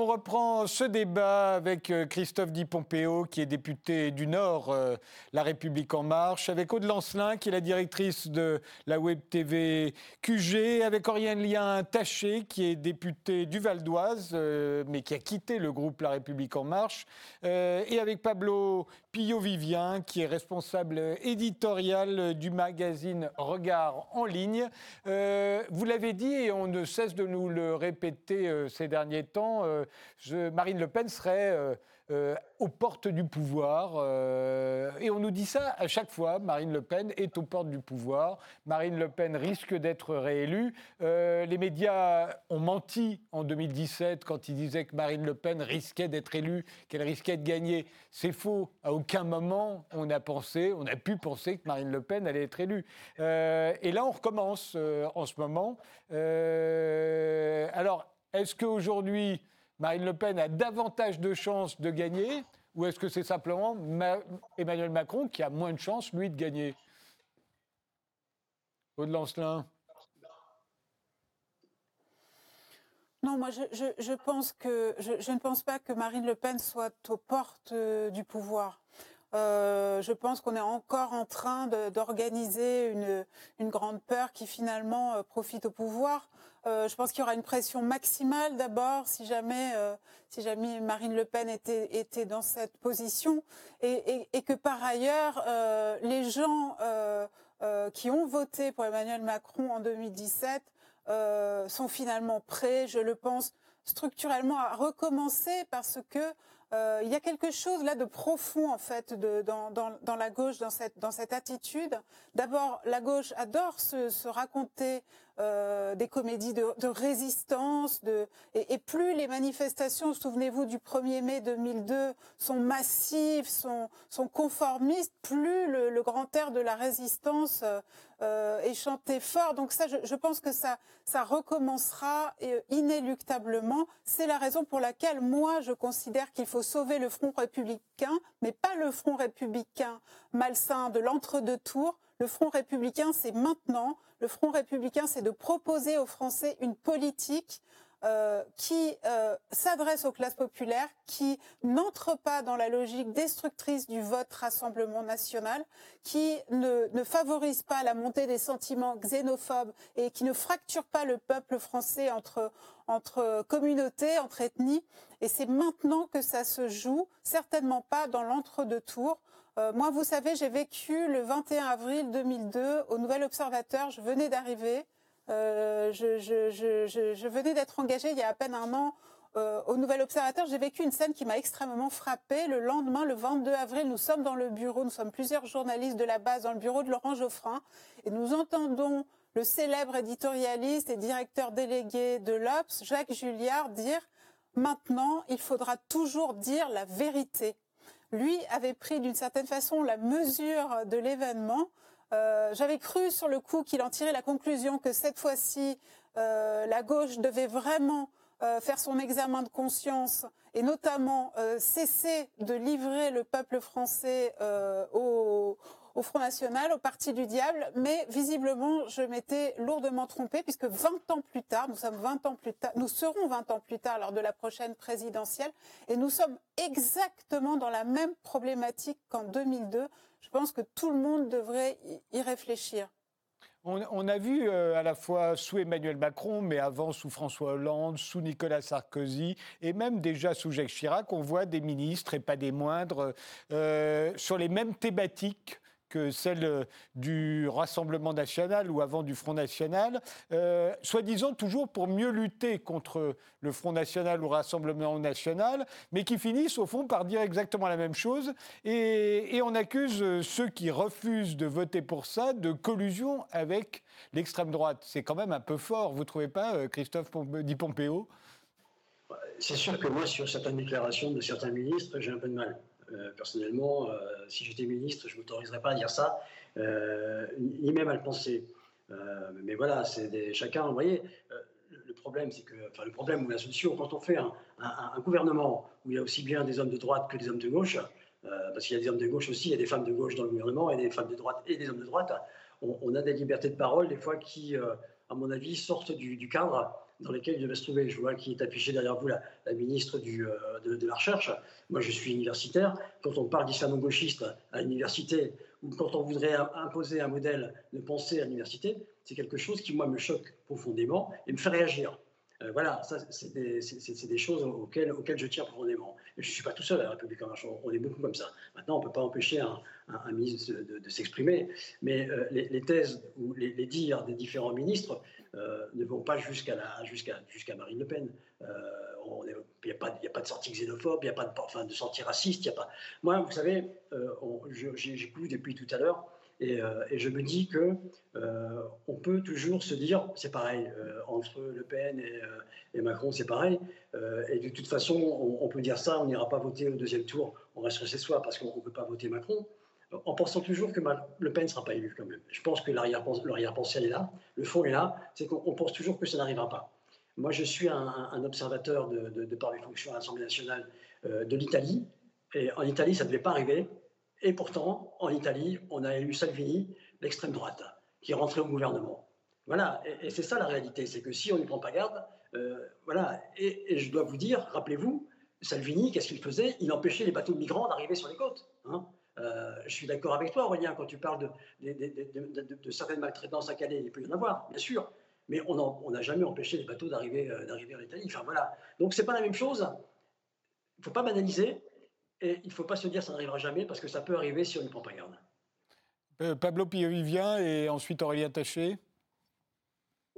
On reprend ce débat avec euh, Christophe Di Pompeo, qui est député du Nord, euh, La République En Marche, avec Aude Lancelin, qui est la directrice de la Web TV QG, avec Aurélien Taché, qui est député du Val d'Oise, euh, mais qui a quitté le groupe La République En Marche, et avec Pablo Pillot-Vivien, qui est responsable éditorial du magazine Regard en ligne. vous l'avez dit, et on ne cesse de nous le répéter ces derniers temps, Marine Le Pen serait euh, euh, aux portes du pouvoir. Euh, et on nous dit ça à chaque fois. Marine Le Pen est aux portes du pouvoir. Marine Le Pen risque d'être réélue. les médias ont menti en 2017 quand ils disaient que Marine Le Pen risquait d'être élue, qu'elle risquait de gagner. C'est faux. À aucun moment on a pensé, on a pu penser que Marine Le Pen allait être élue. et là, on recommence en ce moment. alors, est-ce qu'aujourd'hui, Marine Le Pen a davantage de chances de gagner ou est-ce que c'est simplement Emmanuel Macron qui a moins de chances, lui, de gagner? Aude Lancelin Non, moi je, pense que je, ne pense pas que Marine Le Pen soit aux portes euh, du pouvoir. Euh, je pense qu'on est encore en train d'organiser une, grande peur qui finalement euh, profite au pouvoir. Euh, je pense qu'il y aura une pression maximale d'abord si jamais, Marine Le Pen était, dans cette position et, que par ailleurs les gens qui ont voté pour Emmanuel Macron en 2017 sont finalement prêts, je le pense, structurellement à recommencer parce que euh, il y a quelque chose là de profond en fait de, dans, dans, dans, la gauche, dans cette, dans cette attitude. D'abord, la gauche adore se, se raconter euh, des comédies de, de résistance, de, et, plus les manifestations, souvenez-vous du 1er mai 2002, sont massives, sont, sont conformistes, plus le, le grand air de la résistance euh, euh est chanté fort. Donc ça, je, je, pense que ça, ça recommencera euh, inéluctablement. C'est la raison pour laquelle moi, je considère qu'il faut faut sauver le front républicain, mais pas le front républicain malsain de l'entre-deux tours. Le front républicain, c'est maintenant. Le front républicain, c'est de proposer aux Français une politique euh, qui euh, s'adresse aux classes populaires, qui n'entre pas dans la logique destructrice du vote Rassemblement national, qui ne, ne, favorise pas la montée des sentiments xénophobes et qui ne fracture pas le peuple français entre, entre communautés, entre ethnies. Et c'est maintenant que ça se joue, certainement pas dans l'entre-deux tours. Euh, moi, vous savez, j'ai vécu le 21 avril 2002 au Nouvel Observateur. Je venais d'arriver. Euh, je, venais d'être engagée il y a à peine un an euh, au Nouvel Observateur. J'ai vécu une scène qui m'a extrêmement frappée. Le lendemain, le 22 avril, nous sommes dans le bureau, nous sommes plusieurs journalistes de la base dans le bureau de Laurent Geoffrin et nous entendons le célèbre éditorialiste et directeur délégué de l'Obs, Jacques Julliard, dire maintenant, il faudra toujours dire la vérité. Lui avait pris d'une certaine façon la mesure de l'événement. Euh, j'avais cru sur le coup qu'il en tirait la conclusion que cette fois-ci, euh, la gauche devait vraiment euh, faire son examen de conscience et notamment cesser de livrer le peuple français au, au Front National, au Parti du Diable, mais visiblement, je m'étais lourdement trompée, puisque 20 ans plus tard, nous sommes 20 ans plus tard, nous serons 20 ans plus tard lors de la prochaine présidentielle, et nous sommes exactement dans la même problématique qu'en 2002. Je pense que tout le monde devrait y réfléchir. On, a vu euh, à la fois sous Emmanuel Macron, mais avant sous François Hollande, sous Nicolas Sarkozy, et même déjà sous Jacques Chirac, on voit des ministres, et pas des moindres, euh, sur les mêmes thématiques que celle euh, du Rassemblement national ou avant du Front national, euh, soi-disant toujours pour mieux lutter contre le Front national ou Rassemblement national, mais qui finissent au fond par dire exactement la même chose. Et, on accuse euh, ceux qui refusent de voter pour ça de collusion avec l'extrême droite. C'est quand même un peu fort, vous ne trouvez pas, Christophe Di Pompeo? C'est sûr que moi, sur certaines déclarations de certains ministres, j'ai un peu de mal. Euh, personnellement, euh, si j'étais ministre, je ne m'autoriserais pas à dire ça, euh, ni même à le penser. mais voilà, c'est chacun, vous voyez, le problème, c'est que, enfin, le problème ou la solution, quand on fait un, gouvernement où il y a aussi bien des hommes de droite que des hommes de gauche, parce qu'il y a des hommes de gauche aussi, il y a des femmes de gauche dans le gouvernement, et des femmes de droite et des hommes de droite, on, a des libertés de parole, des fois, qui, à mon avis, sortent du cadre dans lesquels il devait se trouver. Je vois qui est affiché derrière vous, la, la ministre du, euh, de, la Recherche. Moi, je suis universitaire. Quand on parle d'islamo-gauchiste à l'université, ou quand on voudrait imposer un modèle de pensée à l'université, c'est quelque chose qui, moi, me choque profondément et me fait réagir. Euh, voilà, ça, c'est des, des, choses auxquelles, auxquelles, je tiens profondément. Je ne suis pas tout seul à la République en marche, on est beaucoup comme ça. Maintenant, on ne peut pas empêcher un, un, ministre de, s'exprimer, mais euh, les, thèses ou les, dires des différents ministres euh, ne vont pas jusqu'à jusqu'à Marine Le Pen. Il n'y a, a, pas de sortie xénophobe, il n'y a pas de, enfin, de sortie raciste. Y a pas... Moi, vous savez, j'écoute depuis tout à l'heure euh, et, je me dis que euh, on peut toujours se dire, c'est pareil, euh, entre Le Pen et, Macron, c'est pareil. et de toute façon, on, peut dire ça, on n'ira pas voter au deuxième tour, on reste chez soi parce qu'on ne peut pas voter Macron. En pensant toujours que Le Pen ne sera pas élu quand même. Je pense que l'arrière-pensée est là, le fond est là, c'est qu'on pense toujours que ça n'arrivera pas. Moi, je suis un, observateur de, de, de, par mes fonctions à l'Assemblée nationale de l'Italie. Et en Italie, ça ne devait pas arriver. Et pourtant, en Italie, on a élu Salvini, l'extrême droite, qui est rentré au gouvernement. Voilà, et, c'est ça la réalité, c'est que si on n'y prend pas garde, euh, voilà, et, je dois vous dire, rappelez-vous, Salvini, qu'est-ce qu'il faisait? Il empêchait les bateaux de migrants d'arriver sur les côtes. Hein. Euh, je suis d'accord avec toi, Aurélien, quand tu parles de, certaines maltraitances à Calais, il peut y en avoir, bien sûr, mais on n'a jamais empêché les bateaux d'arriver euh, d'arriver en Italie. Enfin voilà, donc c'est pas la même chose. Il ne faut pas banaliser. Et il ne faut pas se dire ça n'arrivera jamais parce que ça peut arriver si on ne prend pas garde. Pablo Pio-Vivien et ensuite Aurélien Taché.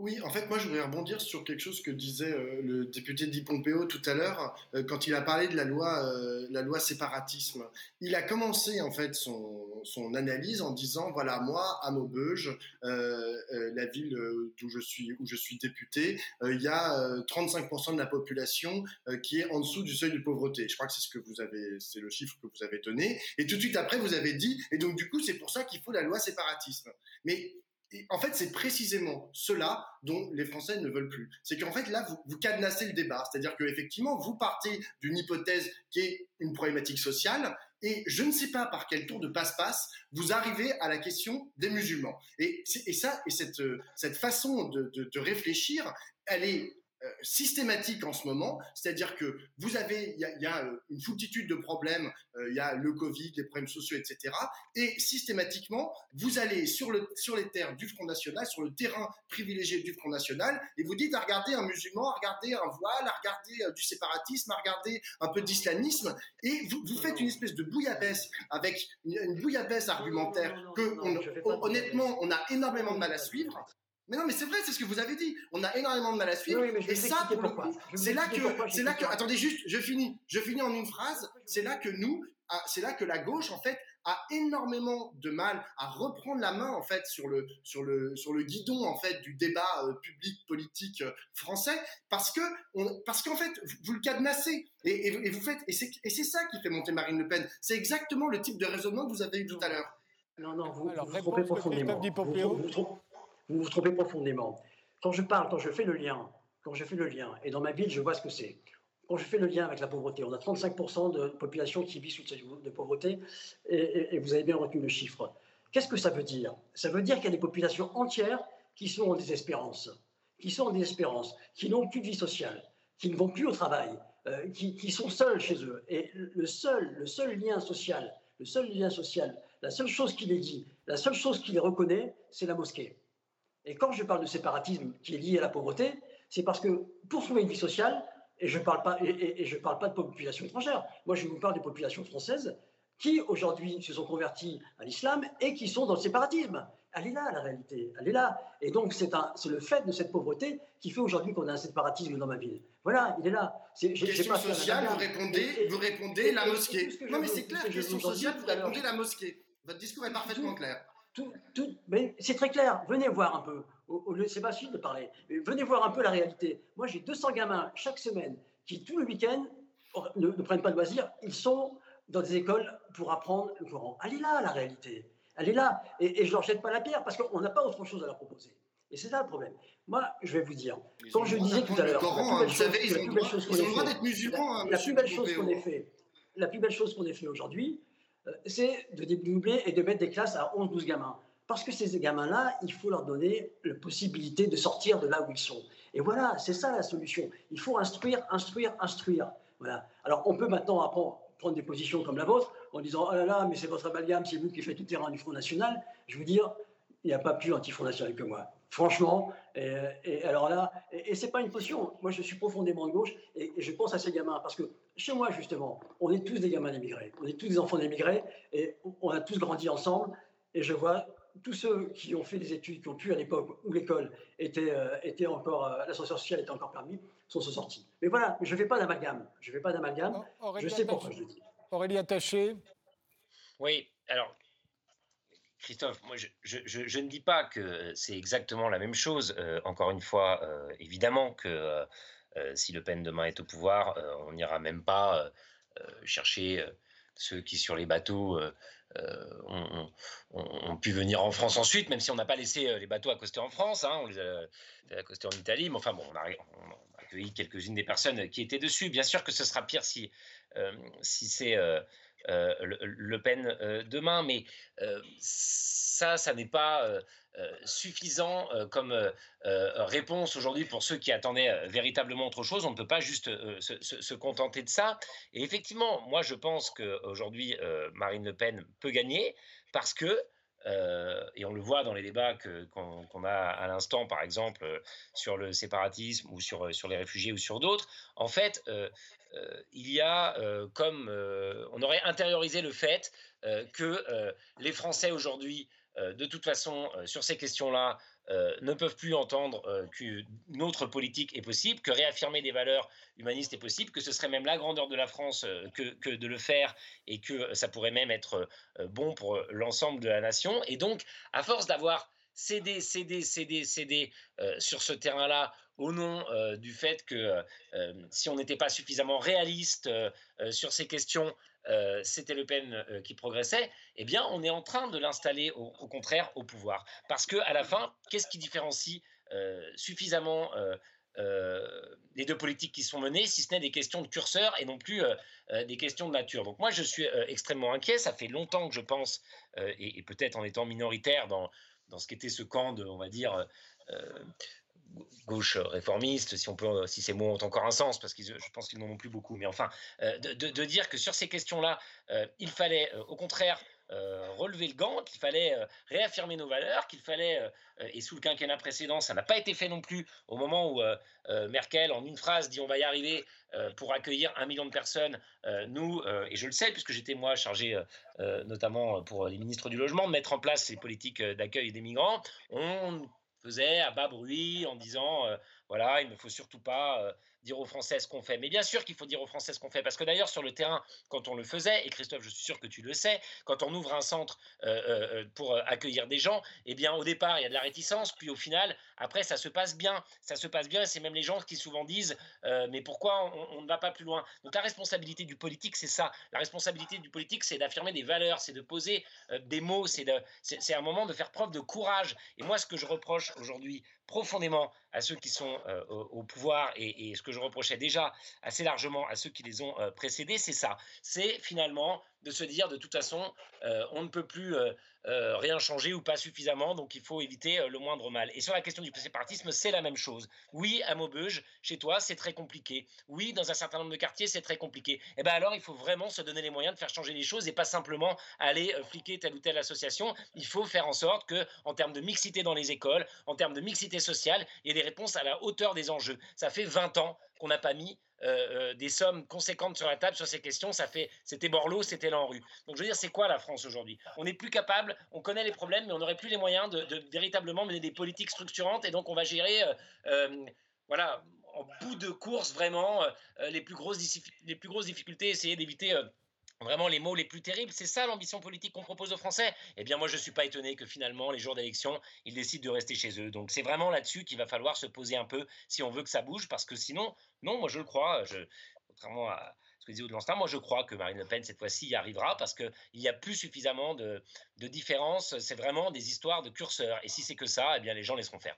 Oui, en fait, moi, je voudrais rebondir sur quelque chose que disait euh, le député Di Pompeo tout à l'heure, euh, quand il a parlé de la loi, euh, la loi séparatisme. Il a commencé, en fait, son, analyse en disant, voilà, moi, à Maubeuge, la ville d'où je suis, où je suis député, il y a 35% de la population qui est en dessous du seuil de pauvreté. Je crois que c'est ce que vous avez, c'est le chiffre que vous avez donné. Et tout de suite après, vous avez dit, et donc, du coup, c'est pour ça qu'il faut la loi séparatisme. Mais en fait, c'est précisément cela dont les Français ne veulent plus. C'est qu'en fait, là, vous, cadenassez le débat. C'est-à-dire qu'effectivement, vous partez d'une hypothèse qui est une problématique sociale, et je ne sais pas par quel tour de passe-passe vous arrivez à la question des musulmans. Et, et ça, et cette, cette façon de, de réfléchir, elle est euh, systématique en ce moment, c'est-à-dire que vous avez, il y a, euh, une foultitude de problèmes, euh, il y a le Covid, les problèmes sociaux, etc. Et systématiquement, vous allez sur, le, sur les terres du Front National, sur le terrain privilégié du Front National, et vous dites à regarder un musulman, à regarder un voile, à regarder du séparatisme, à regarder un peu d'islamisme, et vous, vous, faites une espèce de bouillabaisse avec une, bouillabaisse argumentaire que, honnêtement, on a énormément de mal à suivre. Mais non, mais c'est vrai, c'est ce que vous avez dit. On a énormément de mal à suivre. et ça, pour le coup, c'est là que, c'est là que, attendez juste, je finis, je finis en une phrase. C'est là que nous, ah, c'est là que la gauche, en fait, a énormément de mal à reprendre la main, en fait, sur le, sur le, sur le guidon, en fait, du débat euh, public politique euh, français, parce que, on, parce qu'en fait, vous, le cadenassez. Et, et, vous faites, et c'est, et c'est ça qui fait monter Marine Le Pen. C'est exactement le type de raisonnement que vous avez eu tout à l'heure. Non, non, vous, Alors, vous, trompez profondément. Vous vous trompez profondément. Quand je parle, quand je fais le lien, quand je fais le lien, et dans ma ville, je vois ce que c'est. Quand je fais le lien avec la pauvreté, on a 35% de population qui vit sous le seuil de pauvreté, et, vous avez bien retenu le chiffre. Qu'est-ce que ça veut dire? Ça veut dire qu'il y a des populations entières qui sont en désespérance, qui sont en désespérance, qui n'ont plus de vie sociale, qui ne vont plus au travail, euh, qui, qui, sont seuls chez eux. Et le seul, le seul lien social, le seul lien social, la seule chose qui les dit, la seule chose qui les reconnaît, c'est la mosquée. Et quand je parle de séparatisme qui est lié à la pauvreté, c'est parce que pour trouver une vie sociale, et je ne parle, pas, et, je parle pas de population étrangère, moi je vous parle des populations françaises qui aujourd'hui se sont converties à l'islam et qui sont dans le séparatisme. Elle est là, la réalité, elle est là. Et donc c'est le fait de cette pauvreté qui fait aujourd'hui qu'on a un séparatisme dans ma ville. Voilà, il est là. question sociale, vous répondez, vous répondez la mosquée. Non mais c'est clair, question sociale, vous répondez la mosquée. Votre discours est parfaitement clair tout, mais c'est très clair. Venez voir un peu. Au, lieu, c'est pas facile de parler. venez voir un peu la réalité. Moi, j'ai 200 gamins chaque semaine qui, tout le week-end, ne, prennent pas de loisirs. Ils sont dans des écoles pour apprendre le Coran. Elle est là, la réalité. Elle est là. Et, et je leur jette pas la pierre parce qu'on n'a pas autre chose à leur proposer. Et c'est ça le problème. Moi, je vais vous dire, quand je disais tout à l'heure, la plus belle chose qu'on ait fait, la plus belle chose qu'on ait fait, la plus belle chose qu'on ait fait aujourd'hui, c'est de dédoubler et de mettre des classes à 11-12 gamins. Parce que ces gamins-là, il faut leur donner la possibilité de sortir de là où ils sont. Et voilà, c'est ça la solution. Il faut instruire, instruire, instruire. Voilà. Alors, on peut maintenant prendre des positions comme la vôtre en disant Oh là là, mais c'est votre amalgame, c'est vous qui faites tout terrain du Front National. Je veux dire, il n'y a pas plus anti-Front National que moi. Franchement, et, alors là, et, c'est pas une potion. Moi, je suis profondément de gauche et, je pense à ces gamins parce que chez moi, justement, on est tous des gamins d'émigrés, on est tous des enfants d'émigrés et on a tous grandi ensemble. Et je vois tous ceux qui ont fait des études, qui ont pu à l'époque où l'école était, euh, était encore, euh, l'ascenseur social était encore permis, sont sortis. Mais voilà, je ne fais pas d'amalgame. Je fais pas d'amalgame. Je sais pourquoi je le dis. Aurélie Attaché. Oui, alors Christophe, moi, je, ne dis pas que c'est exactement la même chose. Euh, encore une fois, euh, évidemment que euh, si Le Pen demain est au pouvoir, on n'ira même pas chercher ceux qui, sur les bateaux, ont, pu venir en France ensuite, même si on n'a pas laissé les bateaux accoster en France. Hein, on les a, accostés en Italie. Mais enfin, bon, on a, on a accueilli quelques-unes des personnes qui étaient dessus. Bien sûr que ce sera pire si, si c'est euh, le, Pen euh, demain, mais euh, ça, ça n'est pas suffisant comme réponse aujourd'hui pour ceux qui attendaient véritablement autre chose. On ne peut pas juste se, contenter de ça. Et effectivement, moi, je pense qu'aujourd'hui, Marine Le Pen peut gagner parce que et on le voit dans les débats qu'on, a à l'instant, par exemple, sur le séparatisme ou sur, sur les réfugiés ou sur d'autres, en fait, euh, il y a euh, comme euh, on aurait intériorisé le fait que les Français aujourd'hui, de toute façon, sur ces questions-là, ne peuvent plus entendre qu'une autre politique est possible, que réaffirmer des valeurs humanistes est possible, que ce serait même la grandeur de la France que, de le faire et que ça pourrait même être bon pour l'ensemble de la nation. Et donc, à force d'avoir céder, céder, céder, céder sur ce terrain-là au nom du fait que si on n'était pas suffisamment réaliste sur ces questions, c'était Le Pen qui progressait, eh bien, on est en train de l'installer au, contraire au pouvoir. Parce que à la fin, qu'est-ce qui différencie suffisamment les deux politiques qui sont menées, si ce n'est des questions de curseur et non plus des questions de nature? Donc moi, je suis extrêmement inquiet. Ça fait longtemps que je pense, et, peut-être en étant minoritaire dans, dans ce qu'était ce camp de, on va dire, gauche réformiste, si peut, si ces mots ont encore un sens, parce que je pense qu'ils n'en ont plus beaucoup. Mais enfin, de, dire que sur ces questions-là, il fallait au contraire relever le gant, qu'il fallait réaffirmer nos valeurs, qu'il fallait, et sous le quinquennat précédent, ça n'a pas été fait non plus, au moment où Merkel, en une phrase, dit on va y arriver pour accueillir un million de personnes, nous, et je le sais, puisque j'étais moi chargé, notamment pour les ministres du logement, de mettre en place ces politiques d'accueil des migrants, on faisait à bas bruit en disant voilà, il ne faut surtout pas dire aux Français ce qu'on fait. Mais bien sûr qu'il faut dire aux Français ce qu'on fait, parce que d'ailleurs sur le terrain, quand on le faisait, et Christophe, je suis sûr que tu le sais, quand on ouvre un centre pour accueillir des gens, eh bien au départ il y a de la réticence, puis au final, après ça se passe bien, ça se passe bien, et c'est même les gens qui souvent disent mais pourquoi on, ne va pas plus loin? Donc la responsabilité du politique, c'est ça. La responsabilité du politique, c'est d'affirmer des valeurs, c'est de poser des mots, c'est un moment de faire preuve de courage. Et moi, ce que je reproche aujourd'hui profondément à ceux qui sont au, pouvoir et, ce que je reprochais déjà assez largement à ceux qui les ont précédés, c'est ça. C'est finalement de se dire de toute façon, on ne peut plus euh, rien changer ou pas suffisamment, donc il faut éviter euh, le moindre mal. Et sur la question du séparatisme, c'est la même chose. Oui, à Maubeuge, chez toi, c'est très compliqué. Oui, dans un certain nombre de quartiers, c'est très compliqué. Et eh bien alors, il faut vraiment se donner les moyens de faire changer les choses et pas simplement aller euh, fliquer telle ou telle association. Il faut faire en sorte que, en termes de mixité dans les écoles, en termes de mixité sociale, il y ait des réponses à la hauteur des enjeux. Ça fait 20 ans qu'on n'a pas mis des sommes conséquentes sur la table sur ces questions. Ça fait, c'était Borloo, c'était l'Enru. Donc je veux dire, c'est quoi la France aujourd'hui? On n'est plus capable, on connaît les problèmes, mais on n'aurait plus les moyens de, véritablement mener des politiques structurantes. Et donc on va gérer, euh, voilà, en bout de course vraiment les plus grosses les plus grosses difficultés, essayer d'éviter vraiment les mots les plus terribles. C'est ça l'ambition politique qu'on propose aux Français. Eh bien, moi, je ne suis pas étonné que finalement, les jours d'élection, ils décident de rester chez eux. Donc, c'est vraiment là-dessus qu'il va falloir se poser un peu si on veut que ça bouge, parce que sinon, non, moi, je le crois. Je, contrairement à Aude moi, je crois que Marine Le Pen, cette fois-ci, y arrivera, parce qu'il n'y a plus suffisamment de, de différences. C'est vraiment des histoires de curseurs. Et si c'est que ça, eh bien, les gens laisseront faire.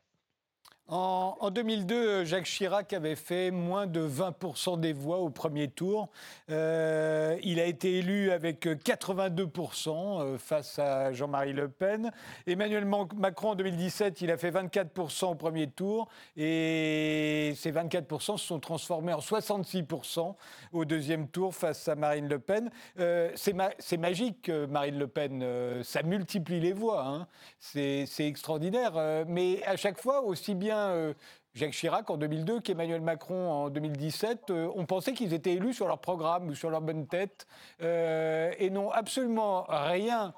En, 2002, Jacques Chirac avait fait moins de 20% des voix au premier tour. Euh, il a été élu avec 82% euh, face à Jean-Marie Le Pen. Emmanuel Macron, en 2017, il a fait 24% au premier tour. Et ces 24% se sont transformés en 66% au deuxième tour face à Marine Le Pen. Euh, c'est magique, Marine Le Pen. ça multiplie les voix. Hein. C'est extraordinaire. mais à chaque fois, aussi bien euh, Jacques Chirac en 2002 qu'Emmanuel Macron en 2017, euh, on pensait qu'ils étaient élus sur leur programme ou sur leur bonne tête euh, et n'ont absolument rien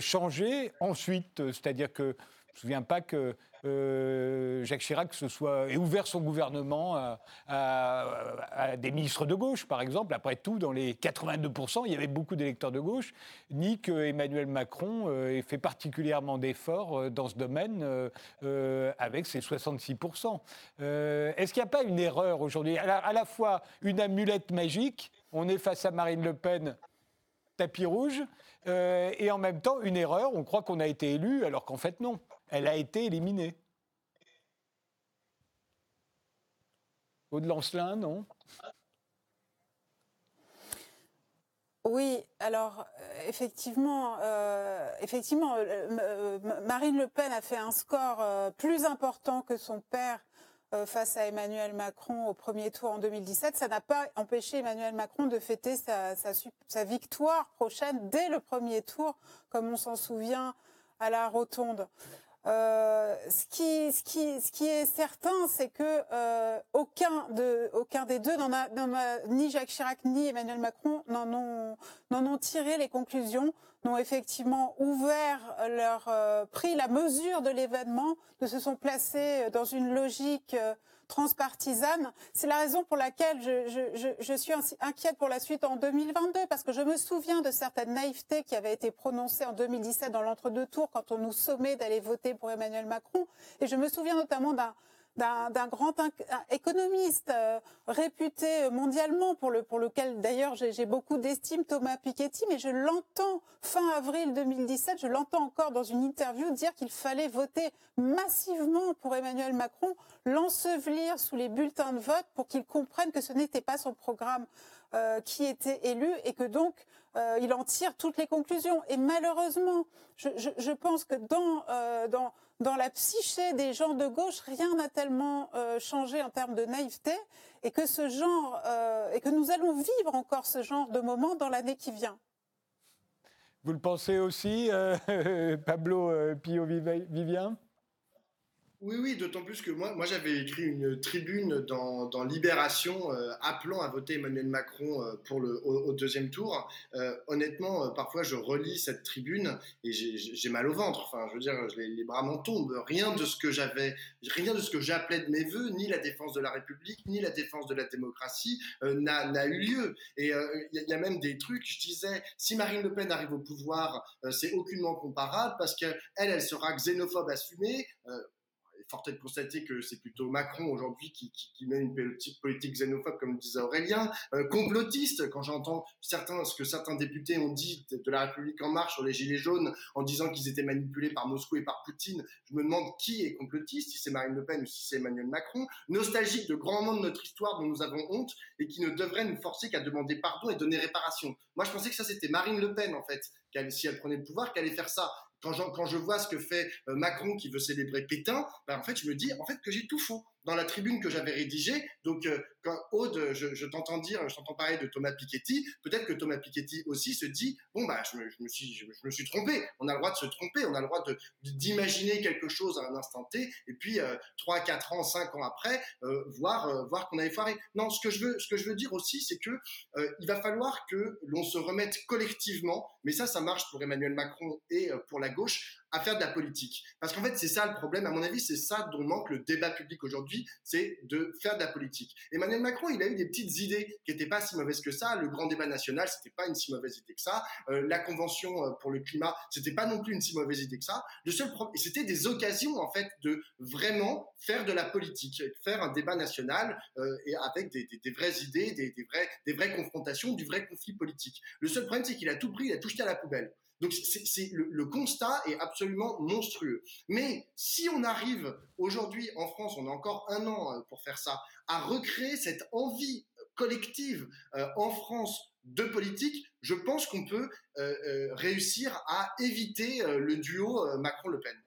changé ensuite. C'est-à-dire que je ne me souviens pas que euh, Jacques Chirac se soit, ait ouvert son gouvernement à, des ministres de gauche, par exemple. Après tout, dans les 82%, il y avait beaucoup d'électeurs de gauche, ni que Emmanuel Macron euh, ait fait particulièrement d'efforts euh, dans ce domaine avec ses 66%. Est-ce qu'il n'y a pas une erreur aujourd'hui? À, la fois une amulette magique, on est face à Marine Le Pen, tapis rouge, et en même temps une erreur, on croit qu'on a été élu alors qu'en fait non elle a été éliminée. Aude Lancelin, non Oui, alors euh, effectivement, euh, effectivement, euh, Marine Le Pen a fait un score plus important que son père face à Emmanuel Macron au premier tour en 2017. Ça n'a pas empêché Emmanuel Macron de fêter sa, sa victoire prochaine dès le premier tour, comme on s'en souvient à la Rotonde. Euh, ce, qui, ce, qui, ce qui est certain, c'est que euh, aucun, de, aucun des deux, a, ni Jacques Chirac ni Emmanuel Macron, n'en ont, ont tiré les conclusions, n'ont effectivement ouvert leur euh, pris la mesure de l'événement, ne se sont placés dans une logique transpartisane. C'est la raison pour laquelle je, suis inquiète pour la suite en 2022, parce que je me souviens de certaines naïvetés qui avaient été prononcées en 2017 dans l'entre-deux tours quand on nous sommait d'aller voter pour Emmanuel Macron. Et je me souviens notamment d'un d'un grand économiste euh, réputé mondialement, pour, le, pour lequel d'ailleurs j'ai beaucoup d'estime, Thomas Piketty, mais je l'entends fin avril 2017, je l'entends encore dans une interview dire qu'il fallait voter massivement pour Emmanuel Macron, l'ensevelir sous les bulletins de vote pour qu'il comprenne que ce n'était pas son programme euh, qui était élu et que donc euh, il en tire toutes les conclusions. Et malheureusement, je, je, je pense que dans, euh, dans dans la psyché des gens de gauche, rien n'a tellement euh, changé en termes de naïveté euh, et que nous allons vivre encore ce genre de moment dans l'année qui vient. Vous le pensez aussi, euh, <laughs> Pablo Pio Vivien? Oui, oui, d'autant plus que moi, moi j'avais écrit une tribune dans, dans Libération euh, appelant à voter Emmanuel Macron euh, pour le, au, deuxième tour. Euh, honnêtement, parfois je relis cette tribune et j'ai mal au ventre. Enfin, je veux dire, les, bras m'en tombent. Rien de ce que j'avais, rien de ce que j'appelais de mes voeux, ni la défense de la République, ni la défense de la démocratie n'a eu lieu. Et il y, a même des trucs, je disais, si Marine Le Pen arrive au pouvoir, c'est aucunement comparable parce qu'elle, elle sera xénophobe assumée forte de constater que c'est plutôt Macron aujourd'hui qui, mène une politique, politique xénophobe, comme disait Aurélien, euh, complotiste, quand j'entends certains, ce que certains députés ont dit de, la République en marche sur les Gilets jaunes en disant qu'ils étaient manipulés par Moscou et par Poutine, je me demande qui est complotiste, si c'est Marine Le Pen ou si c'est Emmanuel Macron, nostalgique de grands moments de notre histoire dont nous avons honte et qui ne devrait nous forcer qu'à demander pardon et donner réparation. Moi, je pensais que ça, c'était Marine Le Pen, en fait, si elle prenait le pouvoir, qu'elle allait faire ça quand, je vois ce que fait euh, Macron qui veut célébrer Pétain, ben, en fait, je me dis en fait que j'ai tout faux dans la tribune que j'avais rédigée. Donc, euh, quand Aude, je, t'entends dire, je t'entends parler de Thomas Piketty, peut-être que Thomas Piketty aussi se dit, bon, bah, je me, suis, trompé. On a le droit de se tromper, on a le droit d'imaginer quelque chose à un instant T, et puis euh, 3, 4 ans, 5 ans après, euh, voir, euh, voir qu'on avait foiré. Non, ce que je veux, ce que je veux dire aussi, c'est que il va falloir que l'on se remette collectivement, mais ça, ça marche pour Emmanuel Macron et pour la gauche, à faire de la politique. Parce qu'en fait, c'est ça le problème. À mon avis, c'est ça dont manque le débat public aujourd'hui, c'est de faire de la politique. Emmanuel Macron, il a eu des petites idées qui n'étaient pas si mauvaises que ça. Le grand débat national, c'était pas une si mauvaise idée que ça. Euh, la convention euh, pour le climat, c'était pas non plus une si mauvaise idée que ça. Le seul problème, c'était des occasions en fait de vraiment faire de la politique, faire un débat national euh, et avec des, vraies idées, des, des, vraies, des vraies confrontations, du vrai conflit politique. Le seul problème, c'est qu'il a tout pris, il a tout jeté à la poubelle. Donc le, constat est absolument monstrueux. Mais si on arrive aujourd'hui en France, on a encore un an euh, pour faire ça, à recréer cette envie collective euh, en France de politique, je pense qu'on peut euh, réussir à éviter le duo Macron-Le Pen.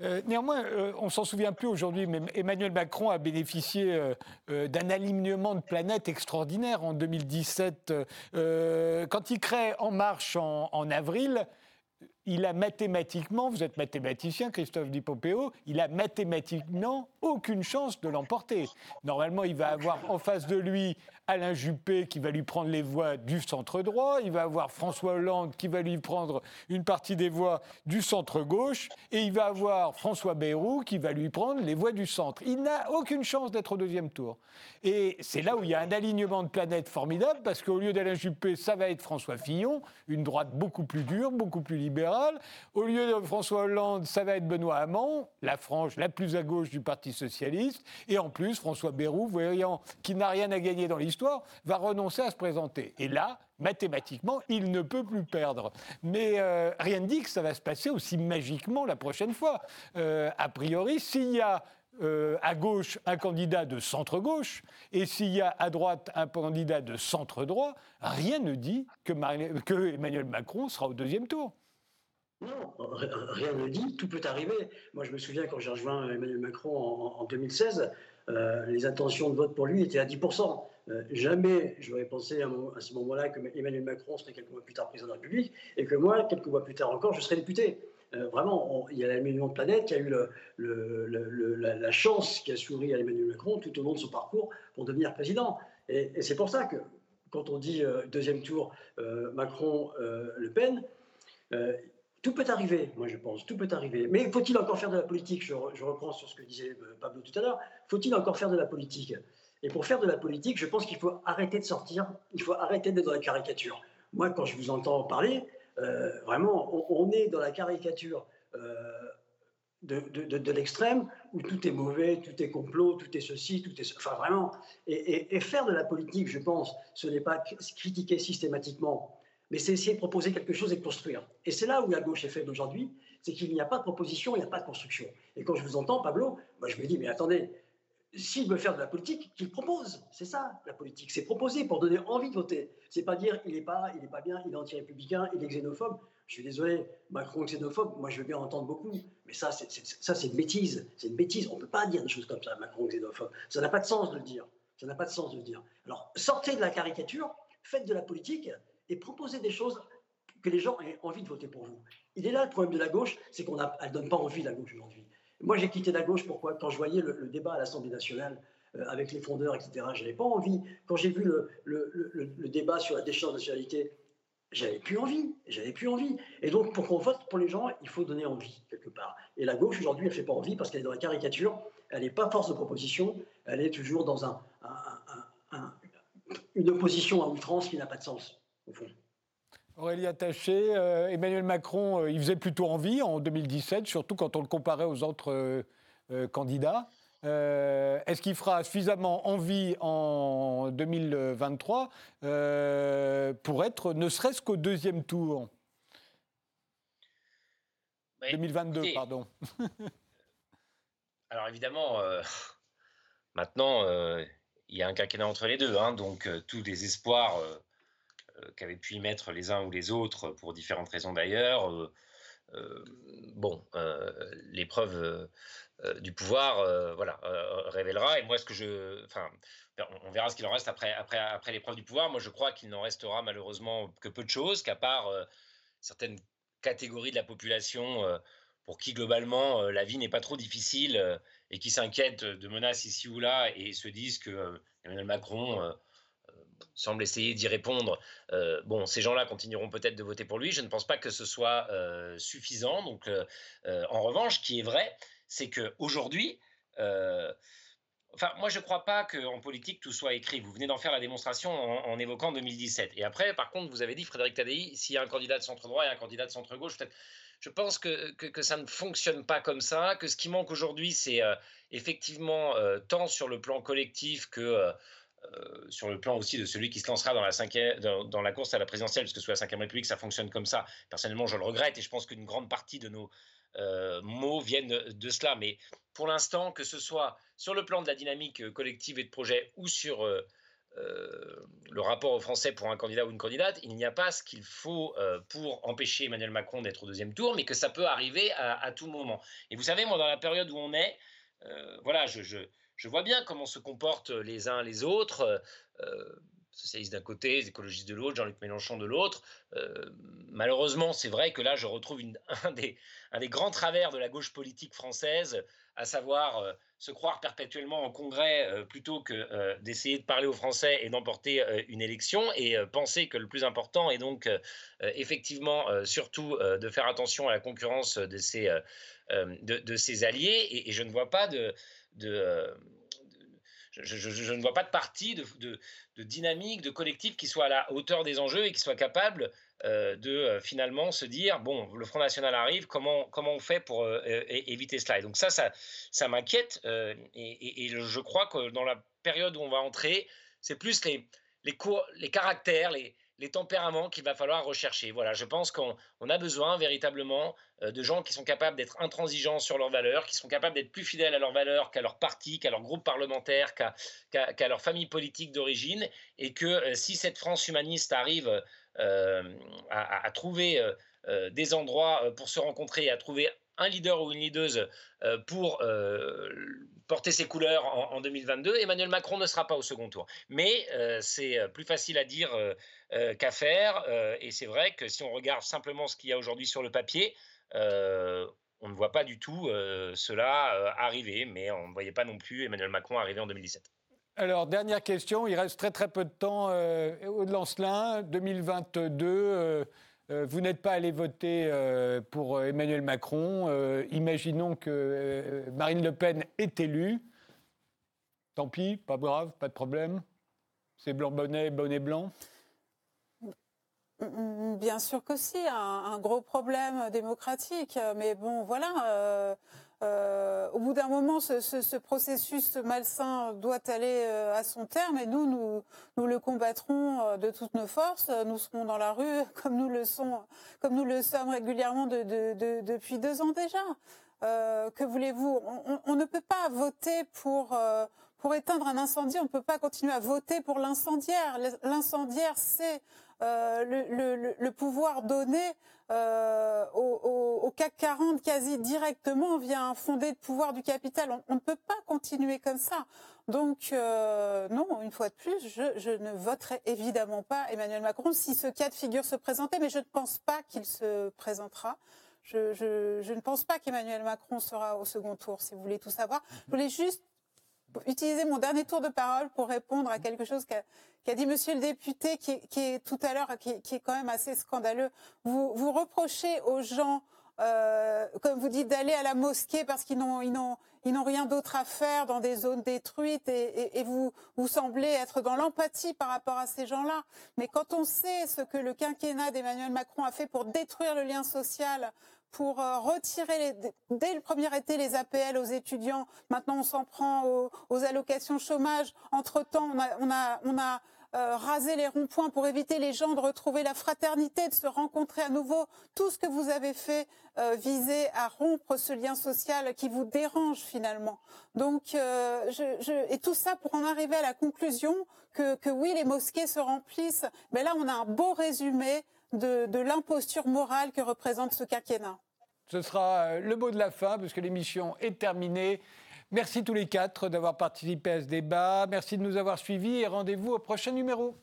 Euh, néanmoins, euh, on s'en souvient plus aujourd'hui, mais Emmanuel Macron a bénéficié euh, d'un alignement de planètes extraordinaire en 2017. quand il crée En Marche en avril, il a mathématiquement, vous êtes mathématicien, Christophe Dipopéo, il a mathématiquement aucune chance de l'emporter. Normalement, il va avoir en face de lui Alain Juppé qui va lui prendre les voix du centre droit, il va avoir François Hollande qui va lui prendre une partie des voix du centre gauche, et il va avoir François Bayrou qui va lui prendre les voix du centre. Il n'a aucune chance d'être au deuxième tour. Et c'est là où il y a un alignement de planètes formidable, parce qu'au lieu d'Alain Juppé, ça va être François Fillon, une droite beaucoup plus dure, beaucoup plus libérale. Au lieu de François Hollande, ça va être Benoît Hamon, la frange la plus à gauche du Parti socialiste. Et en plus, François Bayrou, voyant qu'il n'a rien à gagner dans l'histoire, va renoncer à se présenter. Et là, mathématiquement, il ne peut plus perdre. Mais euh, rien ne dit que ça va se passer aussi magiquement la prochaine fois. Euh, a priori, s'il y a euh, à gauche un candidat de centre-gauche et s'il y a à droite un candidat de centre-droit, rien ne dit que, que, Emmanuel Macron sera au deuxième tour. Non, rien ne dit, tout peut arriver. Moi, je me souviens quand j'ai rejoint Emmanuel Macron en, en 2016, les intentions de vote pour lui étaient à 10%. Euh, jamais je n'aurais pensé à, ce moment-là que Emmanuel Macron serait quelques mois plus tard président de la République et que moi, quelques mois plus tard encore, je serais député. Euh, vraiment, il y a l'alignement de planète qui a eu la, chance qui a souri à Emmanuel Macron tout au long de son parcours pour devenir président. Et, c'est pour ça que quand on dit euh, deuxième tour Macron-Le Pen, tout peut arriver, moi je pense, tout peut arriver. Mais faut-il encore faire de la politique? Je, reprends sur ce que disait euh, Pablo tout à l'heure. Faut-il encore faire de la politique? Et pour faire de la politique, je pense qu'il faut arrêter de sortir, il faut arrêter d'être dans la caricature. Moi, quand je vous entends parler, euh, vraiment, on, est dans la caricature euh, de, de, l'extrême où tout est mauvais, tout est complot, tout est ceci, tout est. Enfin, vraiment. Et faire de la politique, je pense, ce n'est pas critiquer systématiquement mais c'est essayer de proposer quelque chose et de construire. Et c'est là où la gauche est faible aujourd'hui, c'est qu'il n'y a pas de proposition, il n'y a pas de construction. Et quand je vous entends, Pablo, moi je me dis, mais attendez, s'il veut faire de la politique, qu'il propose. C'est ça, la politique. C'est proposer pour donner envie de voter. C'est pas dire, il n'est pas, il est pas bien, il est anti-républicain, il est xénophobe. Je suis désolé, Macron xénophobe, moi je veux bien entendre beaucoup, mais ça, c'est, ça, c'est une bêtise. C'est une bêtise. On ne peut pas dire des choses comme ça, Macron xénophobe. Ça n'a pas de sens de le dire. Ça n'a pas de sens de le dire. Alors, sortez de la caricature, faites de la politique, et proposer des choses que les gens aient envie de voter pour vous. Il est là le problème de la gauche, c'est qu'on ne donne pas envie la gauche aujourd'hui. Moi, j'ai quitté la gauche pourquoi? Quand je voyais le, débat à l'Assemblée nationale euh, avec les fondeurs, etc., je n'avais pas envie. Quand j'ai vu le, le, débat sur la déchéance de nationalité, j'avais plus envie. J'avais plus envie. Et donc, pour qu'on vote pour les gens, il faut donner envie, quelque part. Et la gauche, aujourd'hui, elle ne fait pas envie parce qu'elle est dans la caricature. Elle n'est pas force de proposition. Elle est toujours dans un, une opposition à outrance qui n'a pas de sens. Aurélie Attaché, euh, Emmanuel Macron, euh, il faisait plutôt envie en 2017, surtout quand on le comparait aux autres euh, candidats. Est-ce qu'il fera suffisamment envie en 2023 pour être ne serait-ce qu'au deuxième tour? 2022, pardon. <laughs> alors évidemment, <laughs> maintenant, il y a un quinquennat entre les deux, hein, donc tous les espoirs euh, qu'avaient pu y mettre les uns ou les autres pour différentes raisons d'ailleurs. Euh, euh, bon, l'épreuve du pouvoir, voilà, révélera. Et moi, ce que je, enfin, on verra ce qu'il en reste après, après, après l'épreuve du pouvoir. Moi, je crois qu'il n'en restera malheureusement que peu de choses, qu'à part certaines catégories de la population pour qui globalement la vie n'est pas trop difficile et qui s'inquiètent de menaces ici ou là et se disent que Emmanuel Macron semble essayer d'y répondre. Euh, bon, ces gens-là continueront peut-être de voter pour lui. Je ne pense pas que ce soit euh, suffisant. Donc, euh, en revanche, ce qui est vrai, c'est qu'aujourd'hui, Enfin, moi, je ne crois pas qu'en politique, tout soit écrit. Vous venez d'en faire la démonstration en, évoquant 2017. Et après, par contre, vous avez dit, Frédéric Tadei, s'il y a un candidat de centre-droit et un candidat de centre-gauche, peut-être. Je pense que, que, ça ne fonctionne pas comme ça, que ce qui manque aujourd'hui, c'est effectivement, tant sur le plan collectif que euh, sur le plan aussi de celui qui se lancera dans la, cinquième, dans, la course à la présidentielle, parce que sous la Ve République, ça fonctionne comme ça. Personnellement, je le regrette et je pense qu'une grande partie de nos euh, mots viennent de cela. Mais pour l'instant, que ce soit sur le plan de la dynamique euh, collective et de projet ou sur le rapport aux Français pour un candidat ou une candidate, il n'y a pas ce qu'il faut pour empêcher Emmanuel Macron d'être au deuxième tour, mais que ça peut arriver à, tout moment. Et vous savez, moi, dans la période où on est, voilà, je je vois bien comment se comportent les uns les autres, euh, socialistes d'un côté, écologistes de l'autre, Jean-Luc Mélenchon de l'autre. Euh, malheureusement, c'est vrai que là, je retrouve <laughs> un, des, grands travers de la gauche politique française, à savoir euh, se croire perpétuellement en congrès plutôt que d'essayer de parler aux Français et d'emporter une élection, et penser que le plus important est donc effectivement surtout de faire attention à la concurrence de ses, alliés, et, je ne vois pas de euh, de, je, ne vois pas de parti, de, dynamique, de collectif qui soit à la hauteur des enjeux et qui soit capable euh, de euh, finalement se dire bon, le Front National arrive, comment, comment on fait pour éviter cela? Et donc, ça, ça, m'inquiète et, je crois que dans la période où on va entrer, c'est plus les, les, les caractères, les, les tempéraments qu'il va falloir rechercher. Voilà, je pense qu'on a besoin véritablement euh, de gens qui sont capables d'être intransigeants sur leurs valeurs, qui sont capables d'être plus fidèles à leurs valeurs qu'à leur parti, qu'à leur groupe parlementaire, qu'à leur famille politique d'origine, et que euh, si cette France humaniste arrive euh, à, trouver des endroits pour se rencontrer, à trouver un leader ou une leaduse pour porter ses couleurs en, 2022, Emmanuel Macron ne sera pas au second tour. Mais euh, c'est euh, plus facile à dire euh, qu'à faire. et c'est vrai que si on regarde simplement ce qu'il y a aujourd'hui sur le papier, on ne voit pas du tout cela arriver. Mais on ne voyait pas non plus Emmanuel Macron arriver en 2017. Alors, dernière question, il reste très très peu de temps au de Lancelin, 2022. Euh, vous n'êtes pas allé voter euh, pour Emmanuel Macron. imaginons que Marine Le Pen est élue. Tant pis, pas grave, pas de problème. C'est blanc bonnet, bonnet blanc. Bien sûr que si, un, gros problème démocratique. Mais bon, voilà. Euh, au bout d'un moment, ce, processus malsain doit aller euh, à son terme et nous, nous, le combattrons euh, de toutes nos forces. Nous serons dans la rue <laughs> comme nous le, comme nous le sommes régulièrement depuis deux ans déjà. que voulez-vous? On, ne peut pas voter pour, pour éteindre un incendie, on ne peut pas continuer à voter pour l'incendiaire. L'incendiaire, c'est le, pouvoir donné euh, au, CAC 40 quasi directement via un fondé de pouvoir du capital. On, ne peut pas continuer comme ça. Donc euh, non, une fois de plus, je, ne voterai évidemment pas Emmanuel Macron si ce cas de figure se présentait, mais je ne pense pas qu'il se présentera. Je, ne pense pas qu'Emmanuel Macron sera au second tour, si vous voulez tout savoir. Je voulais juste utiliser mon dernier tour de parole pour répondre à quelque chose dit Monsieur le député, qui, est tout à l'heure, qui, est quand même assez scandaleux. Vous, vous reprochez aux gens, euh, comme vous dites, d'aller à la mosquée parce qu'ils n'ont ils n'ont ils n'ont rien d'autre à faire dans des zones détruites et, et, vous vous semblez être dans l'empathie par rapport à ces gens-là. Mais quand on sait ce que le quinquennat d'Emmanuel Macron a fait pour détruire le lien social pour euh, retirer dès le premier été les APL aux étudiants. Maintenant, on s'en prend aux, allocations chômage. Entre-temps, on a, on a, euh, rasé les ronds-points pour éviter les gens de retrouver la fraternité, de se rencontrer à nouveau. Tout ce que vous avez fait euh, visait à rompre ce lien social qui vous dérange finalement. Donc, et tout ça pour en arriver à la conclusion que oui, les mosquées se remplissent. Mais là, on a un beau résumé de, l'imposture morale que représente ce quinquennat. Ce sera euh, le mot de la fin, puisque l'émission est terminée. Merci tous les quatre d'avoir participé à ce débat. Merci de nous avoir suivis et rendez-vous au prochain numéro.